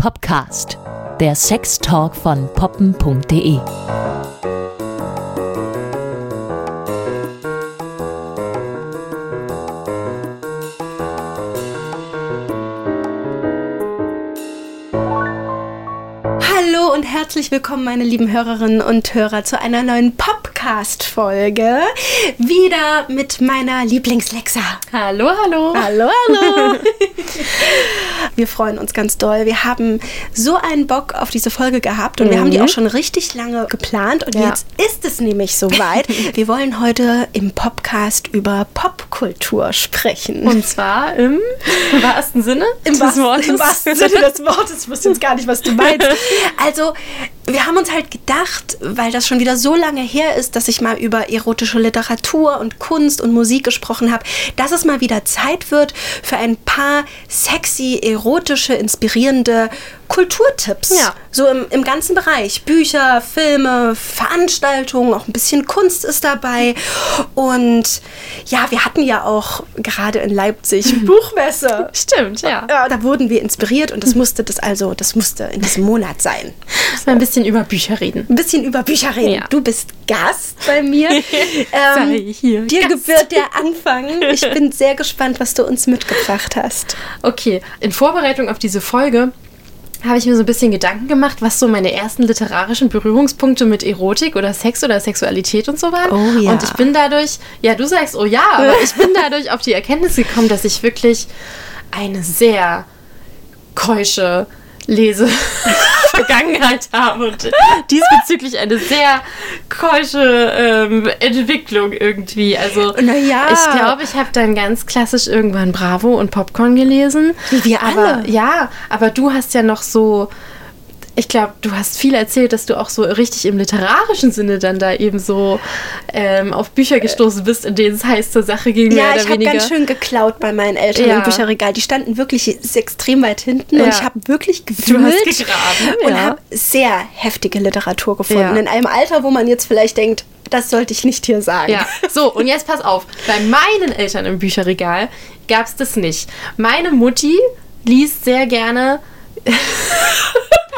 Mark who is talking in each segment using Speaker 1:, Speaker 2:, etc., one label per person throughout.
Speaker 1: Popcast, der Sextalk von poppen.de.
Speaker 2: Hallo und herzlich willkommen, meine lieben Hörerinnen und Hörer, zu einer neuen Podcast-Folge. Wieder mit meiner Lieblingslexa.
Speaker 3: Hallo, hallo.
Speaker 2: Hallo, hallo. wir freuen uns ganz doll. Wir haben so einen Bock auf diese Folge gehabt und wir haben die auch schon richtig lange geplant. Und
Speaker 3: Ja.
Speaker 2: jetzt ist es nämlich soweit. wir wollen heute im Podcast über Popkultur sprechen.
Speaker 3: Und zwar im wahrsten Sinne
Speaker 2: Im,
Speaker 3: des
Speaker 2: wahrsten,
Speaker 3: Wortes.
Speaker 2: Im wahrsten Sinne des Wortes. Ich wusste jetzt gar nicht, was du meinst. Also, wir haben uns halt gedacht, weil das schon wieder so lange her ist, dass ich mal über erotische Literatur und Kunst und Musik gesprochen habe, dass es mal wieder Zeit wird für ein paar sexy, erotische, inspirierende Kulturtipps.
Speaker 3: Ja.
Speaker 2: So im, im ganzen Bereich. Bücher, Filme, Veranstaltungen, auch ein bisschen Kunst ist dabei. Und ja, wir hatten ja auch gerade in Leipzig Buchmesse.
Speaker 3: Stimmt, ja.
Speaker 2: Ja, da wurden wir inspiriert und das musste das also, das musste in diesem Monat sein.
Speaker 3: Müssen wir ein bisschen über Bücher reden.
Speaker 2: Ein bisschen über Bücher reden.
Speaker 3: Ja.
Speaker 2: Du bist Gast bei mir.
Speaker 3: Sei hier
Speaker 2: dir
Speaker 3: Gast.
Speaker 2: gebührt der Anfang. Ich bin sehr gespannt, was du uns mitgebracht hast.
Speaker 3: Okay, in Vorbereitung auf diese Folge habe ich mir so ein bisschen Gedanken gemacht, was so meine ersten literarischen Berührungspunkte mit Erotik oder Sex oder Sexualität und so waren.
Speaker 2: Oh ja.
Speaker 3: Und ich bin dadurch, ja, du sagst, oh ja, aber ich bin dadurch auf die Erkenntnis gekommen, dass ich wirklich eine sehr keusche Lese-Vergangenheit habe und diesbezüglich eine sehr keusche ähm, Entwicklung irgendwie. Also
Speaker 2: ja.
Speaker 3: ich glaube, ich habe dann ganz klassisch irgendwann Bravo und Popcorn gelesen.
Speaker 2: Wie wir
Speaker 3: aber,
Speaker 2: alle.
Speaker 3: Ja, aber du hast ja noch so. Ich glaube, du hast viel erzählt, dass du auch so richtig im literarischen Sinne dann da eben so ähm, auf Bücher gestoßen bist, in denen es heiß zur Sache ging,
Speaker 2: Ja, ich habe ganz schön geklaut bei meinen Eltern
Speaker 3: Ja.
Speaker 2: im Bücherregal. Die standen wirklich extrem weit hinten und
Speaker 3: Ja.
Speaker 2: ich habe wirklich
Speaker 3: Du
Speaker 2: gewühlt
Speaker 3: hast gegraben,
Speaker 2: und
Speaker 3: ja.
Speaker 2: habe sehr heftige Literatur gefunden. In einem Alter, wo man jetzt vielleicht denkt, das sollte ich nicht hier sagen.
Speaker 3: Ja, so, und jetzt pass auf. Bei meinen Eltern im Bücherregal gab es das nicht. Meine Mutti liest sehr gerne.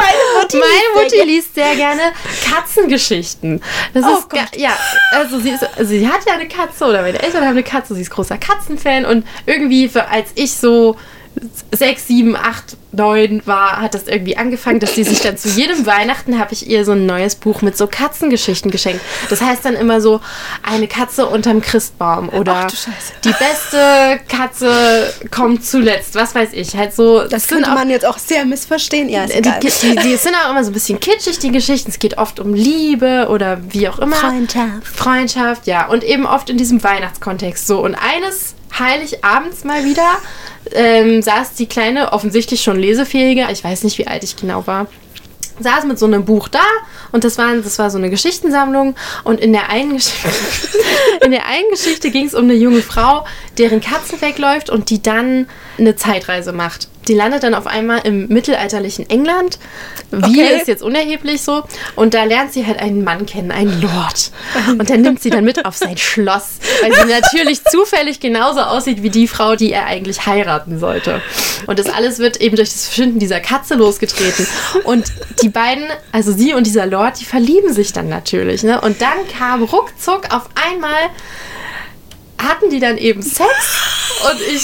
Speaker 2: Meine Mutti,
Speaker 3: Meine Mutti liest sehr gerne Katzengeschichten. Das
Speaker 2: Oh
Speaker 3: ist
Speaker 2: Gott.
Speaker 3: ja, also sie, ist, also sie hat ja eine Katze oder meine Eltern haben eine Katze, sie ist großer Katzenfan und irgendwie für, als ich so sechs, sieben, acht, neun war, hat das irgendwie angefangen, dass sie sich dann zu jedem Weihnachten habe ich ihr so ein neues Buch mit so Katzengeschichten geschenkt. Das heißt dann immer so eine Katze unterm Christbaum oder die beste Katze kommt zuletzt, was weiß ich, halt so.
Speaker 2: Das könnte
Speaker 3: auch-
Speaker 2: man jetzt auch sehr missverstehen. Ja, ist
Speaker 3: die, die, die sind auch immer so ein bisschen kitschig, die Geschichten. Es geht oft um Liebe oder wie auch immer.
Speaker 2: Freundschaft.
Speaker 3: Freundschaft, ja. Und eben oft in diesem Weihnachtskontext so. Und eines Heiligabends mal wieder ähm, saß die Kleine, offensichtlich schon lesefähige, ich weiß nicht, wie alt ich genau war, saß mit so einem Buch da und das war, das war so eine Geschichtensammlung und in der einen Geschichte, in der einen Geschichte ging es um eine junge Frau, deren Katze wegläuft und die dann eine Zeitreise macht. Die landet dann auf einmal im mittelalterlichen England. Wie
Speaker 2: Okay.
Speaker 3: ist jetzt unerheblich so. Und da lernt sie halt einen Mann kennen, einen Lord. Und dann nimmt sie dann mit auf sein Schloss, weil sie natürlich zufällig genauso aussieht wie die Frau, die er eigentlich heiraten sollte. Und das alles wird eben durch das Verschwinden dieser Katze losgetreten. Und die beiden, also sie und dieser Lord, die verlieben sich dann natürlich. Ne? Und dann kam ruckzuck auf einmal hatten die dann eben Sex und ich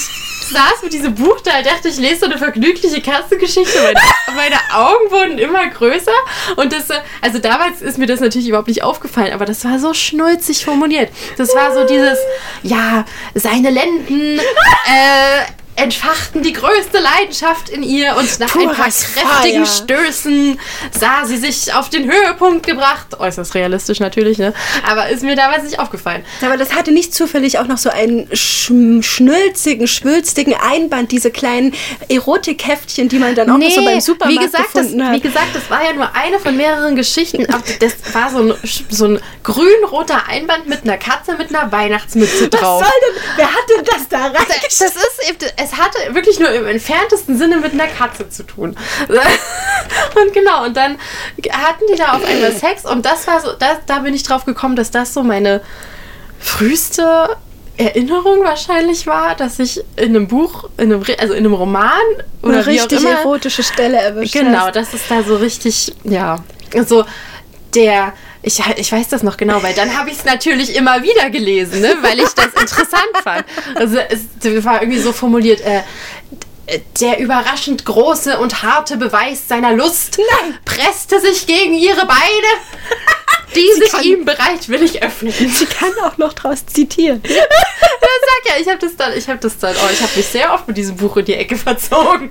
Speaker 3: saß mit diesem Buch da, dachte ich lese so eine vergnügliche Katzengeschichte. Meine, meine Augen wurden immer größer und das, also damals ist mir das natürlich überhaupt nicht aufgefallen, aber das war so schnulzig formuliert. Das war so dieses, ja, seine Lenden, äh, entfachten die größte Leidenschaft in ihr und nach ein paar
Speaker 2: Puras
Speaker 3: kräftigen. Stößen sah sie sich auf den Höhepunkt gebracht. Äußerst realistisch natürlich, ne? Aber ist mir damals nicht aufgefallen.
Speaker 2: Aber das hatte nicht zufällig auch noch so einen schm- schnülzigen, schwülstigen Einband, diese kleinen Erotikheftchen, die man dann auch noch so beim Supermarkt
Speaker 3: wie gesagt, das,
Speaker 2: gefunden hat.
Speaker 3: wie gesagt, das war ja nur eine von mehreren Geschichten. Das war so ein, so ein grün-roter Einband mit einer Katze mit einer Weihnachtsmütze
Speaker 2: Was
Speaker 3: drauf.
Speaker 2: soll denn, wer hat denn das da
Speaker 3: Das
Speaker 2: reingeschrieben?
Speaker 3: ist, eben- es hatte wirklich nur im entferntesten Sinne mit einer Katze zu tun. Und genau, und dann hatten die da auf einmal Sex und das war so, das, da bin ich drauf gekommen, dass das so meine früheste Erinnerung wahrscheinlich war, dass ich in einem Buch, in einem, also in einem Roman oder
Speaker 2: Eine richtig
Speaker 3: immer,
Speaker 2: erotische Stelle erwischt
Speaker 3: Genau,
Speaker 2: hast.
Speaker 3: das ist da so richtig, ja. Also der, ich, ich weiß das noch genau, weil dann habe ich es natürlich immer wieder gelesen, ne? weil ich das interessant fand. Also es war irgendwie so formuliert, äh, der überraschend große und harte Beweis seiner Lust presste sich gegen ihre Beine, die
Speaker 2: Sie
Speaker 3: sich
Speaker 2: kann-
Speaker 3: ihm bereitwillig öffneten.
Speaker 2: Sie kann auch noch draus zitieren.
Speaker 3: Das sag ja, ich habe das dann, ich habe das dann, oh, ich habe mich sehr oft mit diesem Buch in die Ecke verzogen.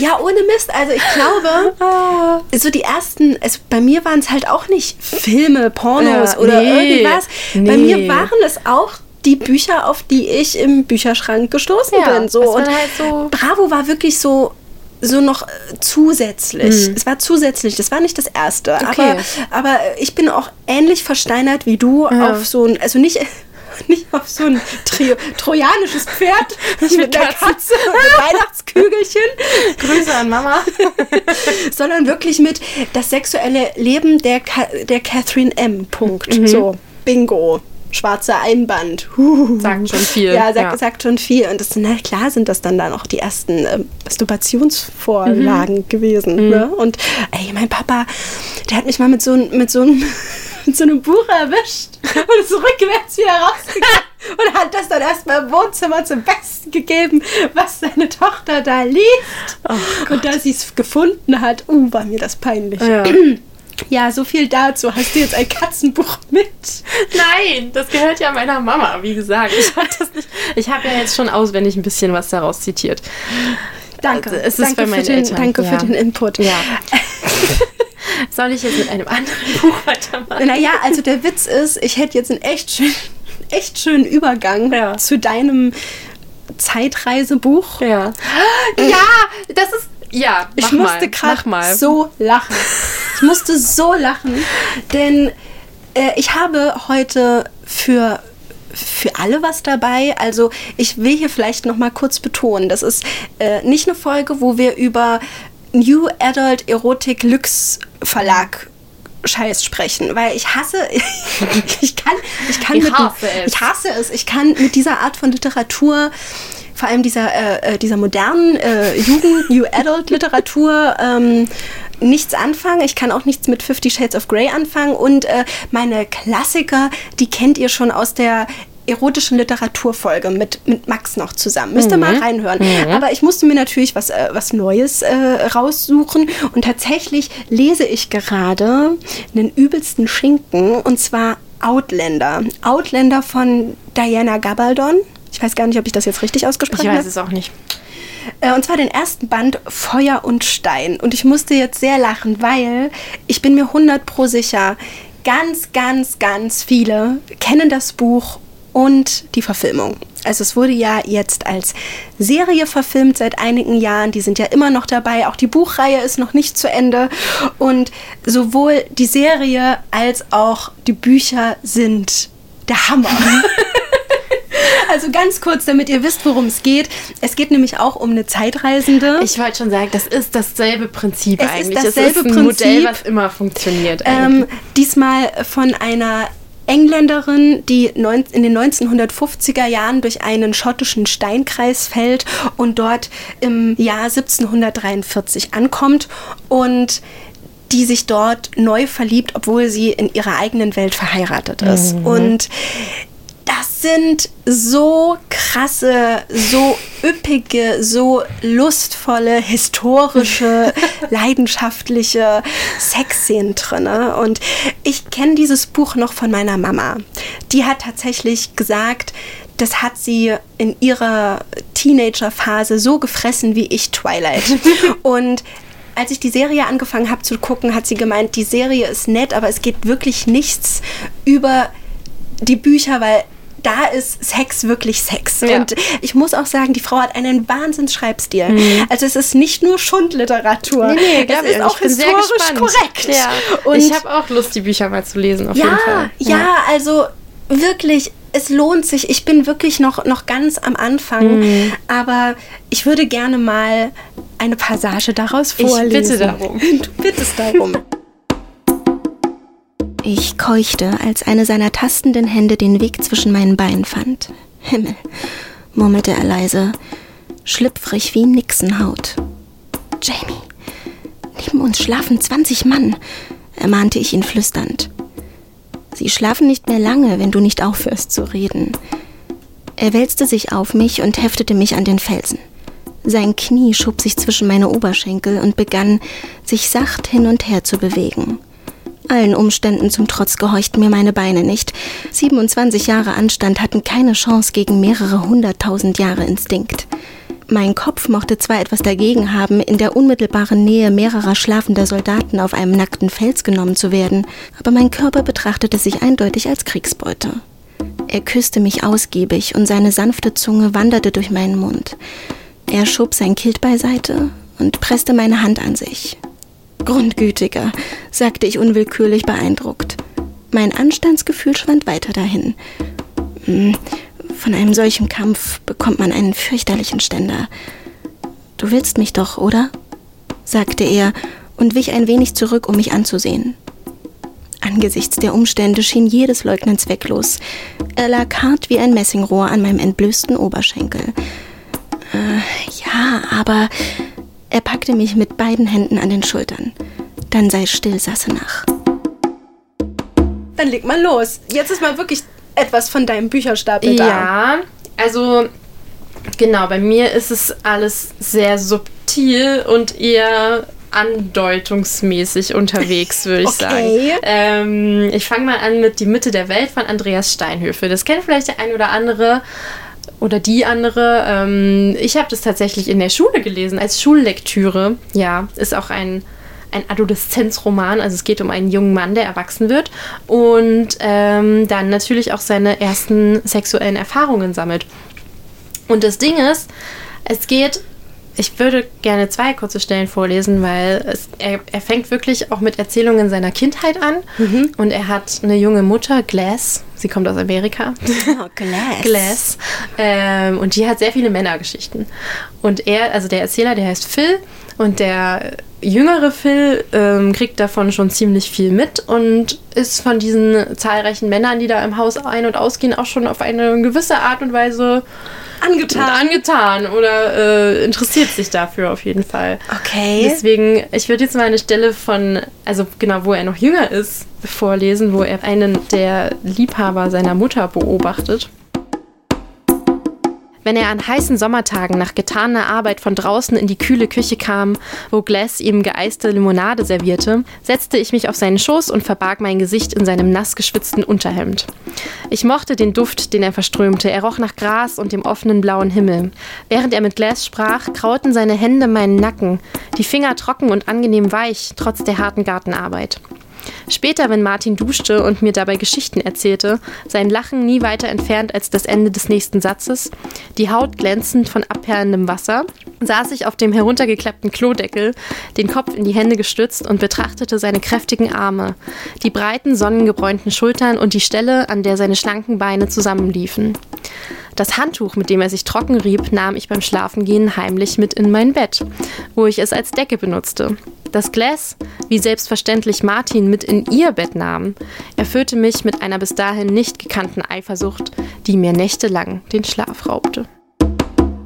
Speaker 2: Ja, ohne Mist. Also ich glaube, so die ersten, also bei mir waren es halt auch nicht Filme, Pornos
Speaker 3: Ja,
Speaker 2: oder
Speaker 3: nee,
Speaker 2: irgendwas. Bei
Speaker 3: nee.
Speaker 2: mir waren es auch die Bücher, auf die ich im Bücherschrank gestoßen
Speaker 3: Ja,
Speaker 2: bin. So. Und
Speaker 3: halt so-
Speaker 2: Bravo war wirklich so so noch äh, zusätzlich. Es war zusätzlich, das war nicht das erste.
Speaker 3: Mhm. Okay.
Speaker 2: Aber, aber ich bin auch ähnlich versteinert wie du
Speaker 3: Ja.
Speaker 2: auf so ein, also nicht, nicht auf so ein Trio, trojanisches Pferd mit einer
Speaker 3: Katzen.
Speaker 2: Katze und mit Weihnachtskügelchen,
Speaker 3: Grüße an Mama.
Speaker 2: sondern wirklich mit das sexuelle Leben der, Ka der Catherine M. Punkt.
Speaker 3: Mhm.
Speaker 2: So, Bingo. Schwarzer Einband. Huh.
Speaker 3: Sagt schon viel.
Speaker 2: Ja, sagt,
Speaker 3: Ja.
Speaker 2: sagt schon viel. Und das, na klar sind das dann, dann auch die ersten ähm, Masturbationsvorlagen
Speaker 3: Mhm.
Speaker 2: gewesen. Ne? Und ey, mein Papa, der hat mich mal mit so, mit so, einem, mit so einem Buch erwischt und ist rückwärts wieder rausgegangen. Und hat das dann erstmal im Wohnzimmer zum Besten gegeben, was seine Tochter da liest. und da sie es gefunden hat, uh, war mir das peinlich.
Speaker 3: Ja.
Speaker 2: Ja, so viel dazu. Hast du jetzt ein Katzenbuch mit?
Speaker 3: Nein, das gehört ja meiner Mama, wie gesagt. Ich habe. Ich ja jetzt schon auswendig ein bisschen was daraus zitiert.
Speaker 2: Danke.
Speaker 3: Also, es ist
Speaker 2: danke
Speaker 3: bei
Speaker 2: für
Speaker 3: meinen
Speaker 2: den,
Speaker 3: Eltern,
Speaker 2: danke
Speaker 3: ja.
Speaker 2: für den Input.
Speaker 3: Ja. Soll ich jetzt mit einem anderen Buch weitermachen?
Speaker 2: Naja, also der Witz ist, ich hätte jetzt einen echt, schön, echt schönen Übergang
Speaker 3: Ja.
Speaker 2: zu deinem Zeitreisebuch.
Speaker 3: Ja. Ja, das ist. Ja,
Speaker 2: Ich
Speaker 3: mach
Speaker 2: musste
Speaker 3: mal, mach
Speaker 2: gerade
Speaker 3: mal.
Speaker 2: so lachen. Ich musste so lachen, denn äh, ich habe heute für für alle was dabei. Also ich will hier vielleicht noch mal kurz betonen, das ist äh, nicht eine Folge, wo wir über New Adult Erotik Lux Verlag Scheiß sprechen, weil ich hasse, ich kann, ich kann
Speaker 3: Ich
Speaker 2: mit,
Speaker 3: hasse es.
Speaker 2: ich hasse es, ich kann mit dieser Art von Literatur, vor allem dieser, äh, dieser modernen äh, Jugend, New Adult Literatur, ähm, nichts anfangen. Ich kann auch nichts mit Fifty Shades of Grey anfangen und äh, meine Klassiker, die kennt ihr schon aus der erotischen Literaturfolge mit, mit Max noch zusammen. Müsst ihr mal reinhören. Aber ich musste mir natürlich was, äh, was Neues äh, raussuchen und tatsächlich lese ich gerade einen übelsten Schinken und zwar Outlander. Outlander von Diana Gabaldon. Ich weiß gar nicht, ob ich das jetzt richtig
Speaker 3: Ich
Speaker 2: ausgesprochen
Speaker 3: weiß
Speaker 2: habe.
Speaker 3: es auch nicht.
Speaker 2: Und zwar den ersten Band Feuer und Stein. Und ich musste jetzt sehr lachen, weil ich bin mir 100 pro sicher, ganz, ganz, ganz viele kennen das Buch und die Verfilmung. Also es wurde ja jetzt als Serie verfilmt seit einigen Jahren. Die sind ja immer noch dabei. Auch die Buchreihe ist noch nicht zu Ende. Und sowohl die Serie als auch die Bücher sind der Hammer. Also ganz kurz, damit ihr wisst, worum es geht. Es geht nämlich auch um eine Zeitreisende.
Speaker 3: Ich wollte schon sagen, das ist dasselbe Prinzip
Speaker 2: Es ist
Speaker 3: eigentlich.
Speaker 2: dasselbe
Speaker 3: es ist ein
Speaker 2: Prinzip.
Speaker 3: Modell, was immer funktioniert.
Speaker 2: ähm, diesmal von einer Engländerin, die neun- in den 1950er Jahren durch einen schottischen Steinkreis fällt und dort im Jahr 1743 ankommt und die sich dort neu verliebt, obwohl sie in ihrer eigenen Welt verheiratet ist. Und das sind so krasse, so üppige, so lustvolle, historische, leidenschaftliche Sexszenen drin. Und ich kenne dieses Buch noch von meiner Mama. Die hat tatsächlich gesagt, das hat sie in ihrer Teenagerphase so gefressen wie ich Twilight. Und als ich die Serie angefangen habe zu gucken, hat sie gemeint, die Serie ist nett, aber es geht wirklich nichts über die Bücher, weil da ist Sex wirklich Sex.
Speaker 3: Ja.
Speaker 2: Und ich muss auch sagen, die Frau hat einen Wahnsinns-Schreibstil. Also es ist nicht nur Schundliteratur.
Speaker 3: glaub
Speaker 2: es ist auch
Speaker 3: ich
Speaker 2: historisch korrekt.
Speaker 3: Ja.
Speaker 2: Und
Speaker 3: ich habe auch Lust, die Bücher mal zu lesen, auf jeden
Speaker 2: ja,
Speaker 3: Fall.
Speaker 2: ja, also wirklich, es lohnt sich. Ich bin wirklich noch, noch ganz am Anfang,
Speaker 3: Mhm.
Speaker 2: aber ich würde gerne mal eine Passage daraus
Speaker 3: Ich
Speaker 2: vorlesen.
Speaker 3: bitte darum.
Speaker 2: Du bittest darum. Ich keuchte, als eine seiner tastenden Hände den Weg zwischen meinen Beinen fand. Himmel, murmelte er leise, schlüpfrig wie Nixenhaut. Jamie, neben uns schlafen 20 Mann, ermahnte ich ihn flüsternd. Sie schlafen nicht mehr lange, wenn du nicht aufhörst zu reden. Er wälzte sich auf mich und heftete mich an den Felsen. Sein Knie schob sich zwischen meine Oberschenkel und begann, sich sacht hin und her zu bewegen. Allen Umständen zum Trotz gehorchten mir meine Beine nicht. 27 Jahre Anstand hatten keine Chance gegen mehrere hunderttausend Jahre Instinkt. Mein Kopf mochte zwar etwas dagegen haben, in der unmittelbaren Nähe mehrerer schlafender Soldaten auf einem nackten Fels genommen zu werden, aber mein Körper betrachtete sich eindeutig als Kriegsbeute. Er küsste mich ausgiebig und seine sanfte Zunge wanderte durch meinen Mund. Er schob sein Kilt beiseite und presste meine Hand an sich. Grundgütiger, sagte ich unwillkürlich beeindruckt. Mein Anstandsgefühl schwand weiter dahin. Hm, von einem solchen Kampf bekommt man einen fürchterlichen Ständer. Du willst mich doch, oder? sagte er und wich ein wenig zurück, um mich anzusehen. Angesichts der Umstände schien jedes Leugnen zwecklos. Er lag hart wie ein Messingrohr an meinem entblößten Oberschenkel. Äh, ja, aber er packte mich mit beiden Händen an den Schultern. Dann sei still, sasse nach. Dann leg mal los. Jetzt ist mal wirklich etwas von deinem Bücherstapel da.
Speaker 3: Ja, also genau, bei mir ist es alles sehr subtil und eher andeutungsmäßig unterwegs, würde ich
Speaker 2: Okay.
Speaker 3: sagen. Ähm, ich fange mal an mit Die Mitte der Welt von Andreas Steinhöfe. Das kennt vielleicht der ein oder andere oder die andere. Ähm, ich habe das tatsächlich in der Schule gelesen, als Schullektüre. Ja, ist auch ein, ein Adoleszenzroman. Also es geht um einen jungen Mann, der erwachsen wird und ähm, dann natürlich auch seine ersten sexuellen Erfahrungen sammelt. Und das Ding ist, es geht. Ich würde gerne zwei kurze Stellen vorlesen, weil es, er, er fängt wirklich auch mit Erzählungen seiner Kindheit an. Und er hat eine junge Mutter, Glass. Sie kommt aus Amerika.
Speaker 2: Oh, Glass.
Speaker 3: Glass. Ähm, und die hat sehr viele Männergeschichten. Und er, also der Erzähler, der heißt Phil und der jüngere Phil ähm, kriegt davon schon ziemlich viel mit und ist von diesen zahlreichen Männern, die da im Haus ein- und ausgehen, auch schon auf eine gewisse Art und Weise
Speaker 2: Angetan.
Speaker 3: angetan oder äh, interessiert sich dafür auf jeden Fall.
Speaker 2: Okay.
Speaker 3: Deswegen, ich würde jetzt mal eine Stelle von, also genau, wo er noch jünger ist, vorlesen, wo er einen der Liebhaber seiner Mutter beobachtet. Wenn er an heißen Sommertagen nach getaner Arbeit von draußen in die kühle Küche kam, wo Glass ihm geeiste Limonade servierte, setzte ich mich auf seinen Schoß und verbarg mein Gesicht in seinem nass geschwitzten Unterhemd. Ich mochte den Duft, den er verströmte. Er roch nach Gras und dem offenen blauen Himmel. Während er mit Glass sprach, krauten seine Hände meinen Nacken, die Finger trocken und angenehm weich, trotz der harten Gartenarbeit. Später, wenn Martin duschte und mir dabei Geschichten erzählte, sein Lachen nie weiter entfernt als das Ende des nächsten Satzes, die Haut glänzend von abperlendem Wasser, saß ich auf dem heruntergeklappten Klodeckel, den Kopf in die Hände gestützt und betrachtete seine kräftigen Arme, die breiten, sonnengebräunten Schultern und die Stelle, an der seine schlanken Beine zusammenliefen. Das Handtuch, mit dem er sich trocken rieb, nahm ich beim Schlafengehen heimlich mit in mein Bett, wo ich es als Decke benutzte. Das Glas, wie selbstverständlich Martin mit in ihr Bett nahm, erfüllte mich mit einer bis dahin nicht gekannten Eifersucht, die mir nächtelang den Schlaf raubte.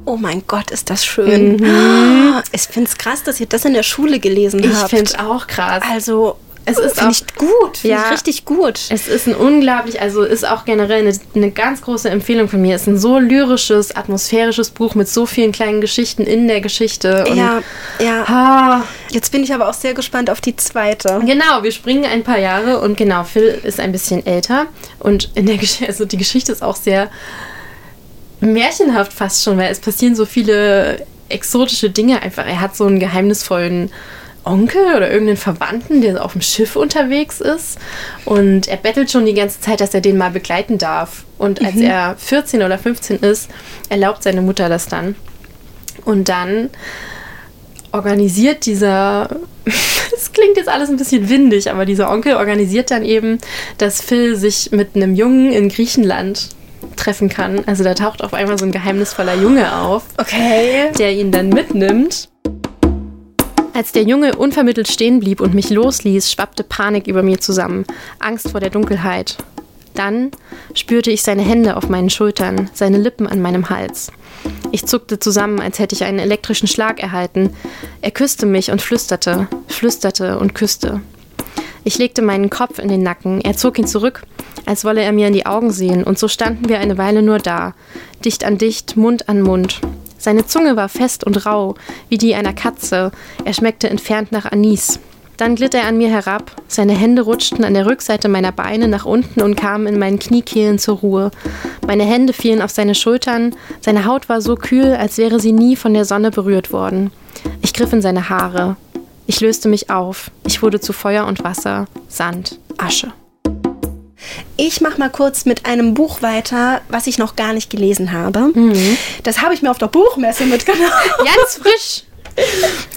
Speaker 2: Oh mein Gott, ist das schön. Ich finde es krass, dass ihr das in der Schule gelesen
Speaker 3: Ich
Speaker 2: habt.
Speaker 3: finde auch krass.
Speaker 2: Also,
Speaker 3: Es ist
Speaker 2: finde ich gut. Finde
Speaker 3: Ja.
Speaker 2: ich richtig gut.
Speaker 3: Es ist ein unglaublich, also ist auch generell eine, eine ganz große Empfehlung von mir. Es ist ein so lyrisches, atmosphärisches Buch mit so vielen kleinen Geschichten in der Geschichte. Und
Speaker 2: ja, ja.
Speaker 3: Ah,
Speaker 2: Jetzt bin ich aber auch sehr gespannt auf die zweite.
Speaker 3: Genau, wir springen ein paar Jahre und genau, Phil ist ein bisschen älter und in der Geschichte, also die Geschichte ist auch sehr märchenhaft fast schon, weil es passieren so viele exotische Dinge einfach. Er hat so einen geheimnisvollen Onkel oder irgendeinen Verwandten, der auf dem Schiff unterwegs ist und er bettelt schon die ganze Zeit, dass er den mal begleiten darf. Und als er 14 oder 15 ist, erlaubt seine Mutter das dann. Und dann organisiert dieser, es klingt jetzt alles ein bisschen windig, aber dieser Onkel organisiert dann eben, dass Phil sich mit einem Jungen in Griechenland treffen kann. Also da taucht auf einmal so ein geheimnisvoller Junge auf,
Speaker 2: Okay.
Speaker 3: der ihn dann mitnimmt. Als der Junge unvermittelt stehen blieb und mich losließ, schwappte Panik über mir zusammen. Angst vor der Dunkelheit. Dann spürte ich seine Hände auf meinen Schultern, seine Lippen an meinem Hals. Ich zuckte zusammen, als hätte ich einen elektrischen Schlag erhalten. Er küsste mich und flüsterte, flüsterte und küsste. Ich legte meinen Kopf in den Nacken, er zog ihn zurück, als wolle er mir in die Augen sehen, und so standen wir eine Weile nur da, dicht an dicht, Mund an Mund. Seine Zunge war fest und rau, wie die einer Katze, er schmeckte entfernt nach Anis. Dann glitt er an mir herab, seine Hände rutschten an der Rückseite meiner Beine nach unten und kamen in meinen Kniekehlen zur Ruhe. Meine Hände fielen auf seine Schultern, seine Haut war so kühl, als wäre sie nie von der Sonne berührt worden. Ich griff in seine Haare. Ich löste mich auf. Ich wurde zu Feuer und Wasser, Sand, Asche.
Speaker 2: Ich mache mal kurz mit einem Buch weiter, was ich noch gar nicht gelesen habe. Das habe ich mir auf der Buchmesse mitgenommen.
Speaker 3: Ganz frisch.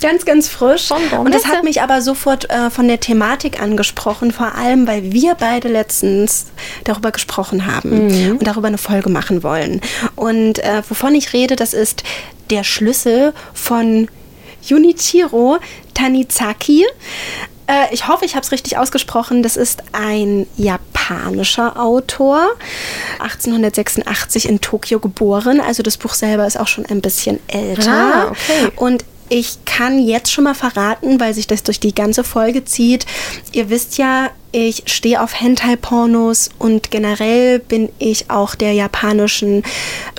Speaker 2: Ganz, ganz frisch. Und das hat mich aber sofort äh, von der Thematik angesprochen, vor allem, weil wir beide letztens darüber gesprochen haben und darüber eine Folge machen wollen. Und äh, wovon ich rede, das ist der Schlüssel von Junichiro Tanizaki. Äh, ich hoffe, ich habe es richtig ausgesprochen. Das ist ein japanischer Autor, 1886 in Tokio geboren. Also das Buch selber ist auch schon ein bisschen älter.
Speaker 3: Ah, okay.
Speaker 2: Und ich kann jetzt schon mal verraten, weil sich das durch die ganze Folge zieht. Ihr wisst ja, ich stehe auf Hentai-Pornos und generell bin ich auch der japanischen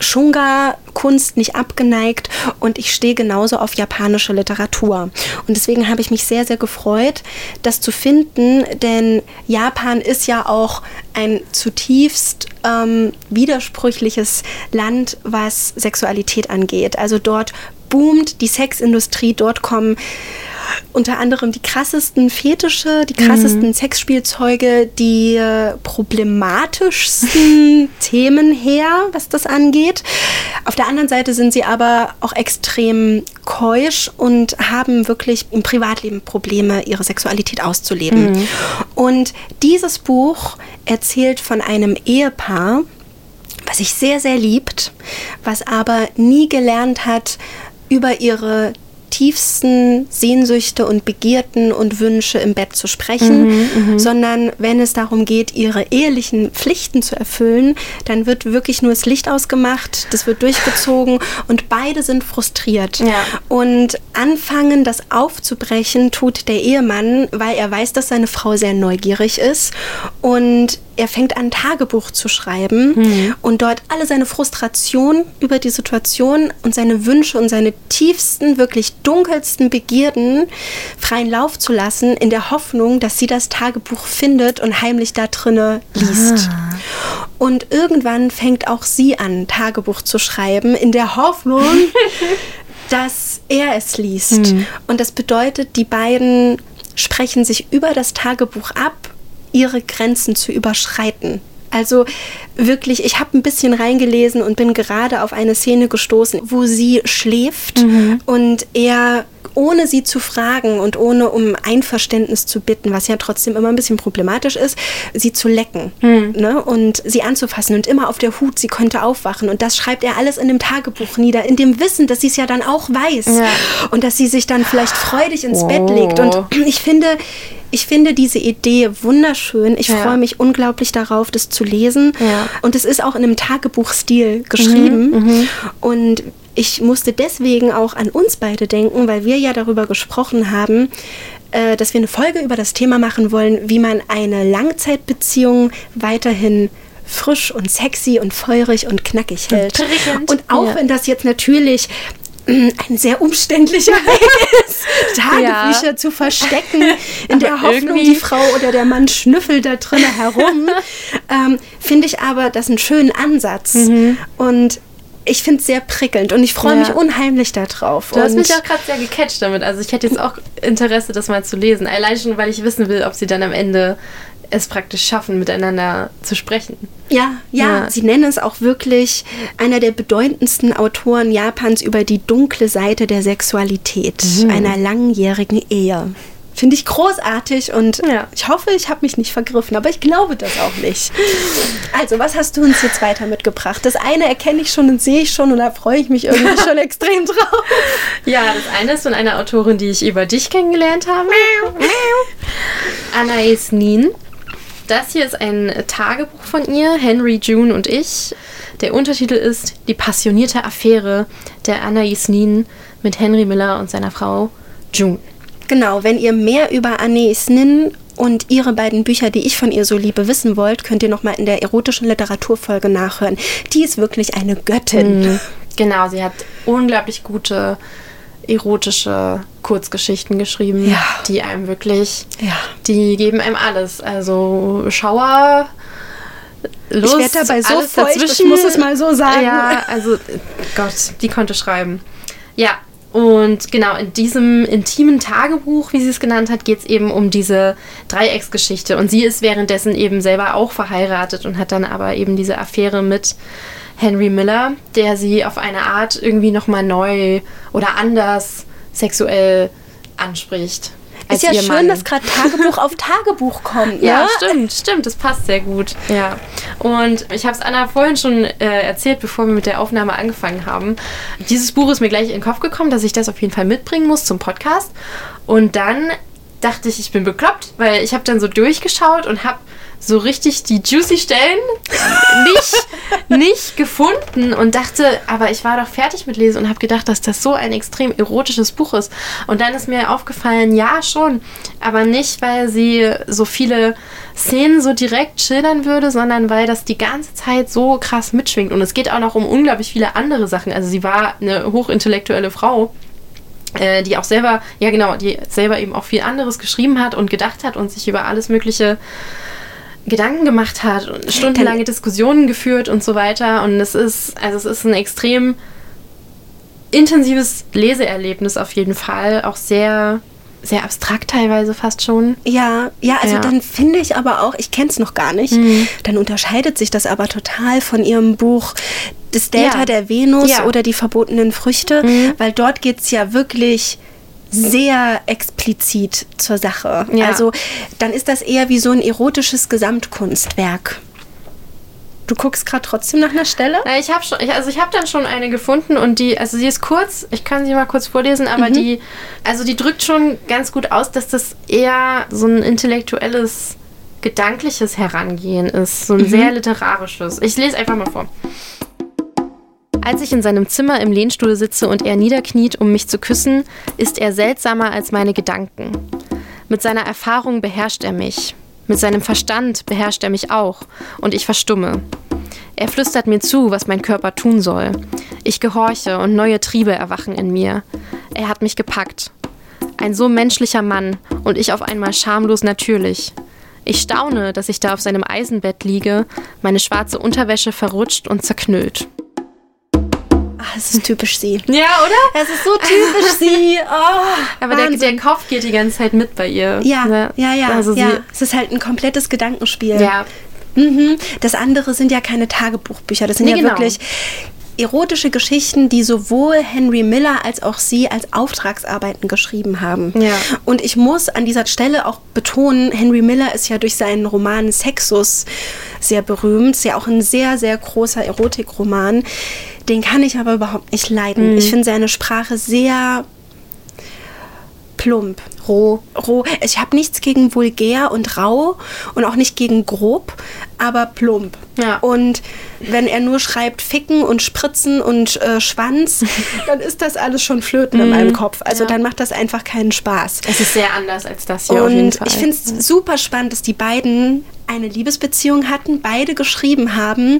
Speaker 2: Shunga-Kunst nicht abgeneigt und ich stehe genauso auf japanische Literatur. Und deswegen habe ich mich sehr, sehr gefreut, das zu finden, denn Japan ist ja auch ein zutiefst ähm, widersprüchliches Land, was Sexualität angeht. Also dort boomt die Sexindustrie, dort kommen unter anderem die krassesten Fetische, die krassesten Sexspielzeuge, die äh, problematischsten Themen her, was das angeht. Auf der anderen Seite sind sie aber auch extrem keusch und haben wirklich im Privatleben Probleme, ihre Sexualität auszuleben. Und dieses Buch erzählt von einem Ehepaar, was sich sehr, sehr liebt, was aber nie gelernt hat, über ihre tiefsten Sehnsüchte und Begierden und Wünsche im Bett zu sprechen, sondern wenn es darum geht, ihre ehelichen Pflichten zu erfüllen, dann wird wirklich nur das Licht ausgemacht, das wird durchgezogen und beide sind frustriert.
Speaker 3: Ja.
Speaker 2: Und anfangen, das aufzubrechen, tut der Ehemann, weil er weiß, dass seine Frau sehr neugierig ist und er fängt an, Tagebuch zu schreiben und dort alle seine Frustration über die Situation und seine Wünsche und seine tiefsten, wirklich dunkelsten Begierden freien Lauf zu lassen, in der Hoffnung, dass sie das Tagebuch findet und heimlich da drinne liest. Und irgendwann fängt auch sie an, Tagebuch zu schreiben, in der Hoffnung, dass er es liest. Und das bedeutet, die beiden sprechen sich über das Tagebuch ab, ihre Grenzen zu überschreiten. Also wirklich, ich habe ein bisschen reingelesen und bin gerade auf eine Szene gestoßen, wo sie schläft und er ohne sie zu fragen und ohne um Einverständnis zu bitten, was ja trotzdem immer ein bisschen problematisch ist, sie zu lecken ne? und sie anzufassen und immer auf der Hut, sie könnte aufwachen. Und das schreibt er alles in dem Tagebuch nieder, in dem Wissen, dass sie es ja dann auch weiß
Speaker 3: Ja.
Speaker 2: und dass sie sich dann vielleicht freudig ins
Speaker 3: Oh.
Speaker 2: Bett legt. Und ich finde, ich finde diese Idee wunderschön. Ich
Speaker 3: Ja.
Speaker 2: freue mich unglaublich darauf, das zu lesen.
Speaker 3: Ja.
Speaker 2: Und es ist auch in einem Tagebuchstil geschrieben. Und ich musste deswegen auch an uns beide denken, weil wir ja darüber gesprochen haben, äh, dass wir eine Folge über das Thema machen wollen, wie man eine Langzeitbeziehung weiterhin frisch und sexy und feurig und knackig hält.
Speaker 3: prickelnd.
Speaker 2: Und auch
Speaker 3: Ja.
Speaker 2: wenn das jetzt natürlich ein sehr umständlicher Weg ist, Tagebücher
Speaker 3: Ja.
Speaker 2: zu verstecken, in der
Speaker 3: Aber
Speaker 2: Hoffnung,
Speaker 3: irgendwie-
Speaker 2: die Frau oder der Mann schnüffelt da drinnen herum, ähm, finde ich aber das einen schönen Ansatz. Und ich finde es sehr prickelnd und ich freue
Speaker 3: Mhm. Ja.
Speaker 2: mich unheimlich darauf.
Speaker 3: Du hast mich auch gerade sehr gecatcht damit. Also ich hätte jetzt auch Interesse, das mal zu lesen. Allein schon, weil ich wissen will, ob sie dann am Ende es praktisch schaffen, miteinander zu sprechen.
Speaker 2: Ja, ja,
Speaker 3: Ja.
Speaker 2: sie nennen es auch wirklich einer der bedeutendsten Autoren Japans über die dunkle Seite der Sexualität einer langjährigen Ehe. Finde ich großartig und
Speaker 3: Ja.
Speaker 2: ich hoffe, ich habe mich nicht vergriffen, aber ich glaube das auch nicht. Also, was hast du uns jetzt weiter mitgebracht? Das eine erkenne ich schon und sehe ich schon und da freue ich mich irgendwie schon extrem drauf.
Speaker 3: Ja, das eine ist von einer Autorin, die ich über dich kennengelernt habe. Anais Nin. Das hier ist ein Tagebuch von ihr, Henry, June und ich. Der Untertitel ist Die passionierte Affäre der Anais Nin mit Henry Miller und seiner Frau June.
Speaker 2: Genau, wenn ihr mehr über Anais Nin und ihre beiden Bücher, die ich von ihr so liebe, wissen wollt, könnt ihr nochmal in der erotischen Literaturfolge nachhören. Die ist wirklich eine Göttin.
Speaker 3: Mhm. Genau, sie hat unglaublich gute erotische Kurzgeschichten geschrieben,
Speaker 2: Ja.
Speaker 3: die einem wirklich,
Speaker 2: Ja.
Speaker 3: die geben einem alles. Also Schauer, Lust,
Speaker 2: ich werde dabei so feucht, ich
Speaker 3: dazwischen.
Speaker 2: muss es mal so sagen.
Speaker 3: Ja, also Gott, die konnte schreiben. Ja, und genau in diesem intimen Tagebuch, wie sie es genannt hat, geht es eben um diese Dreiecksgeschichte. Und sie ist währenddessen eben selber auch verheiratet und hat dann aber eben diese Affäre mit Henry Miller, der sie auf eine Art irgendwie nochmal neu oder anders sexuell anspricht.
Speaker 2: Ist ja schön,
Speaker 3: Mann.
Speaker 2: dass gerade Tagebuch auf Tagebuch kommt.
Speaker 3: Ja,
Speaker 2: ne?
Speaker 3: stimmt, stimmt, das passt sehr gut. Ja. Und ich habe es Anna vorhin schon äh, erzählt, bevor wir mit der Aufnahme angefangen haben. Dieses Buch ist mir gleich in den Kopf gekommen, dass ich das auf jeden Fall mitbringen muss zum Podcast. Und dann dachte ich, ich bin bekloppt, weil ich habe dann so durchgeschaut und habe so richtig die juicy Stellen nicht, nicht gefunden und dachte, aber ich war doch fertig mit Lesen und habe gedacht, dass das so ein extrem erotisches Buch ist. Und dann ist mir aufgefallen, ja schon, aber nicht, weil sie so viele Szenen so direkt schildern würde, sondern weil das die ganze Zeit so krass mitschwingt. Und es geht auch noch um unglaublich viele andere Sachen. Also sie war eine hochintellektuelle Frau die auch selber, ja genau, die selber eben auch viel anderes geschrieben hat und gedacht hat und sich über alles Mögliche Gedanken gemacht hat und stundenlange Diskussionen geführt und so weiter. Und es ist, also es ist ein extrem intensives Leseerlebnis auf jeden Fall. Auch sehr, sehr abstrakt teilweise fast schon.
Speaker 2: Ja, ja, also
Speaker 3: Ja.
Speaker 2: dann finde ich aber auch, ich kenne es noch gar nicht,
Speaker 3: Mhm.
Speaker 2: dann unterscheidet sich das aber total von ihrem Buch Das Delta
Speaker 3: Ja.
Speaker 2: der Venus
Speaker 3: Ja. Mhm.
Speaker 2: oder die verbotenen Früchte, weil dort geht es ja wirklich sehr explizit zur Sache.
Speaker 3: Ja.
Speaker 2: Also dann ist das eher wie so ein erotisches Gesamtkunstwerk. Du guckst gerade trotzdem nach einer Stelle?
Speaker 3: Na, ich habe schon, ich, also ich habe dann schon eine gefunden und die, also sie ist kurz, ich kann sie mal kurz vorlesen, aber die, also die drückt schon ganz gut aus, dass das eher so ein intellektuelles, gedankliches Herangehen ist, so ein sehr literarisches. Ich lese einfach mal vor. Als ich in seinem Zimmer im Lehnstuhl sitze und er niederkniet, um mich zu küssen, ist er seltsamer als meine Gedanken. Mit seiner Erfahrung beherrscht er mich. Mit seinem Verstand beherrscht er mich auch. Und ich verstumme. Er flüstert mir zu, was mein Körper tun soll. Ich gehorche und neue Triebe erwachen in mir. Er hat mich gepackt. Ein so menschlicher Mann und ich auf einmal schamlos natürlich. Ich staune, dass ich da auf seinem Eisenbett liege, meine schwarze Unterwäsche verrutscht und zerknüllt.
Speaker 2: Ah, das ist typisch sie.
Speaker 3: Ja, oder?
Speaker 2: Es ist so typisch sie. Oh,
Speaker 3: Aber der, der Kopf geht die ganze Zeit mit bei ihr.
Speaker 2: Ja,
Speaker 3: Ne?
Speaker 2: ja, ja.
Speaker 3: Also
Speaker 2: ja. Es ist halt ein komplettes Gedankenspiel.
Speaker 3: ja.
Speaker 2: Mhm. Das andere sind ja keine Tagebuchbücher. Das sind
Speaker 3: Nee,
Speaker 2: ja
Speaker 3: genau.
Speaker 2: wirklich erotische Geschichten, die sowohl Henry Miller als auch sie als Auftragsarbeiten geschrieben haben.
Speaker 3: Ja.
Speaker 2: Und ich muss an dieser Stelle auch betonen, Henry Miller ist ja durch seinen Roman Sexus sehr berühmt. Ist ja auch ein sehr, sehr großer Erotikroman. Den kann ich aber überhaupt nicht leiden.
Speaker 3: Mhm.
Speaker 2: Ich finde seine Sprache sehr plump
Speaker 3: Roh.
Speaker 2: roh. Ich habe nichts gegen vulgär und rau und auch nicht gegen grob, aber plump.
Speaker 3: Ja.
Speaker 2: Und wenn er nur schreibt Ficken und Spritzen und äh, Schwanz, dann ist das alles schon Flöten in meinem Kopf. Also
Speaker 3: Ja.
Speaker 2: dann macht das einfach keinen Spaß.
Speaker 3: Es ist sehr anders als das hier
Speaker 2: Und ich finde es super spannend, dass die beiden eine Liebesbeziehung hatten, beide geschrieben haben.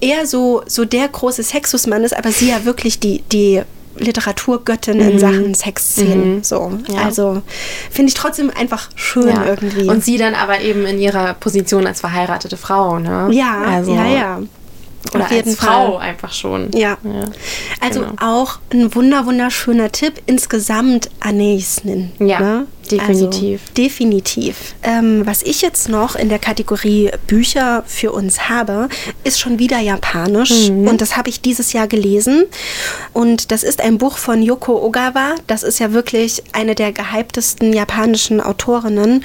Speaker 2: Er so, so der große Sexusmann ist, aber sie ja wirklich die, die Literaturgöttin in Sachen Sexszenen. So.
Speaker 3: Mhm. Ja.
Speaker 2: Also finde ich trotzdem einfach schön
Speaker 3: ja.
Speaker 2: irgendwie.
Speaker 3: Und sie dann aber eben in ihrer Position als verheiratete Frau, ne?
Speaker 2: ja,
Speaker 3: also,
Speaker 2: ja, ja.
Speaker 3: Oder
Speaker 2: Auf jeden
Speaker 3: als Frau
Speaker 2: Fall.
Speaker 3: einfach schon.
Speaker 2: Ja.
Speaker 3: Ja.
Speaker 2: Also
Speaker 3: Genau.
Speaker 2: auch ein wunder wunderschöner Tipp insgesamt Anais Nin.
Speaker 3: Ja,
Speaker 2: ne?
Speaker 3: definitiv.
Speaker 2: Also, definitiv. Ähm, was ich jetzt noch in der Kategorie Bücher für uns habe, ist schon wieder japanisch
Speaker 3: Mhm.
Speaker 2: und das habe ich dieses Jahr gelesen und das ist ein Buch von Yoko Ogawa. Das ist ja wirklich eine der gehyptesten japanischen Autorinnen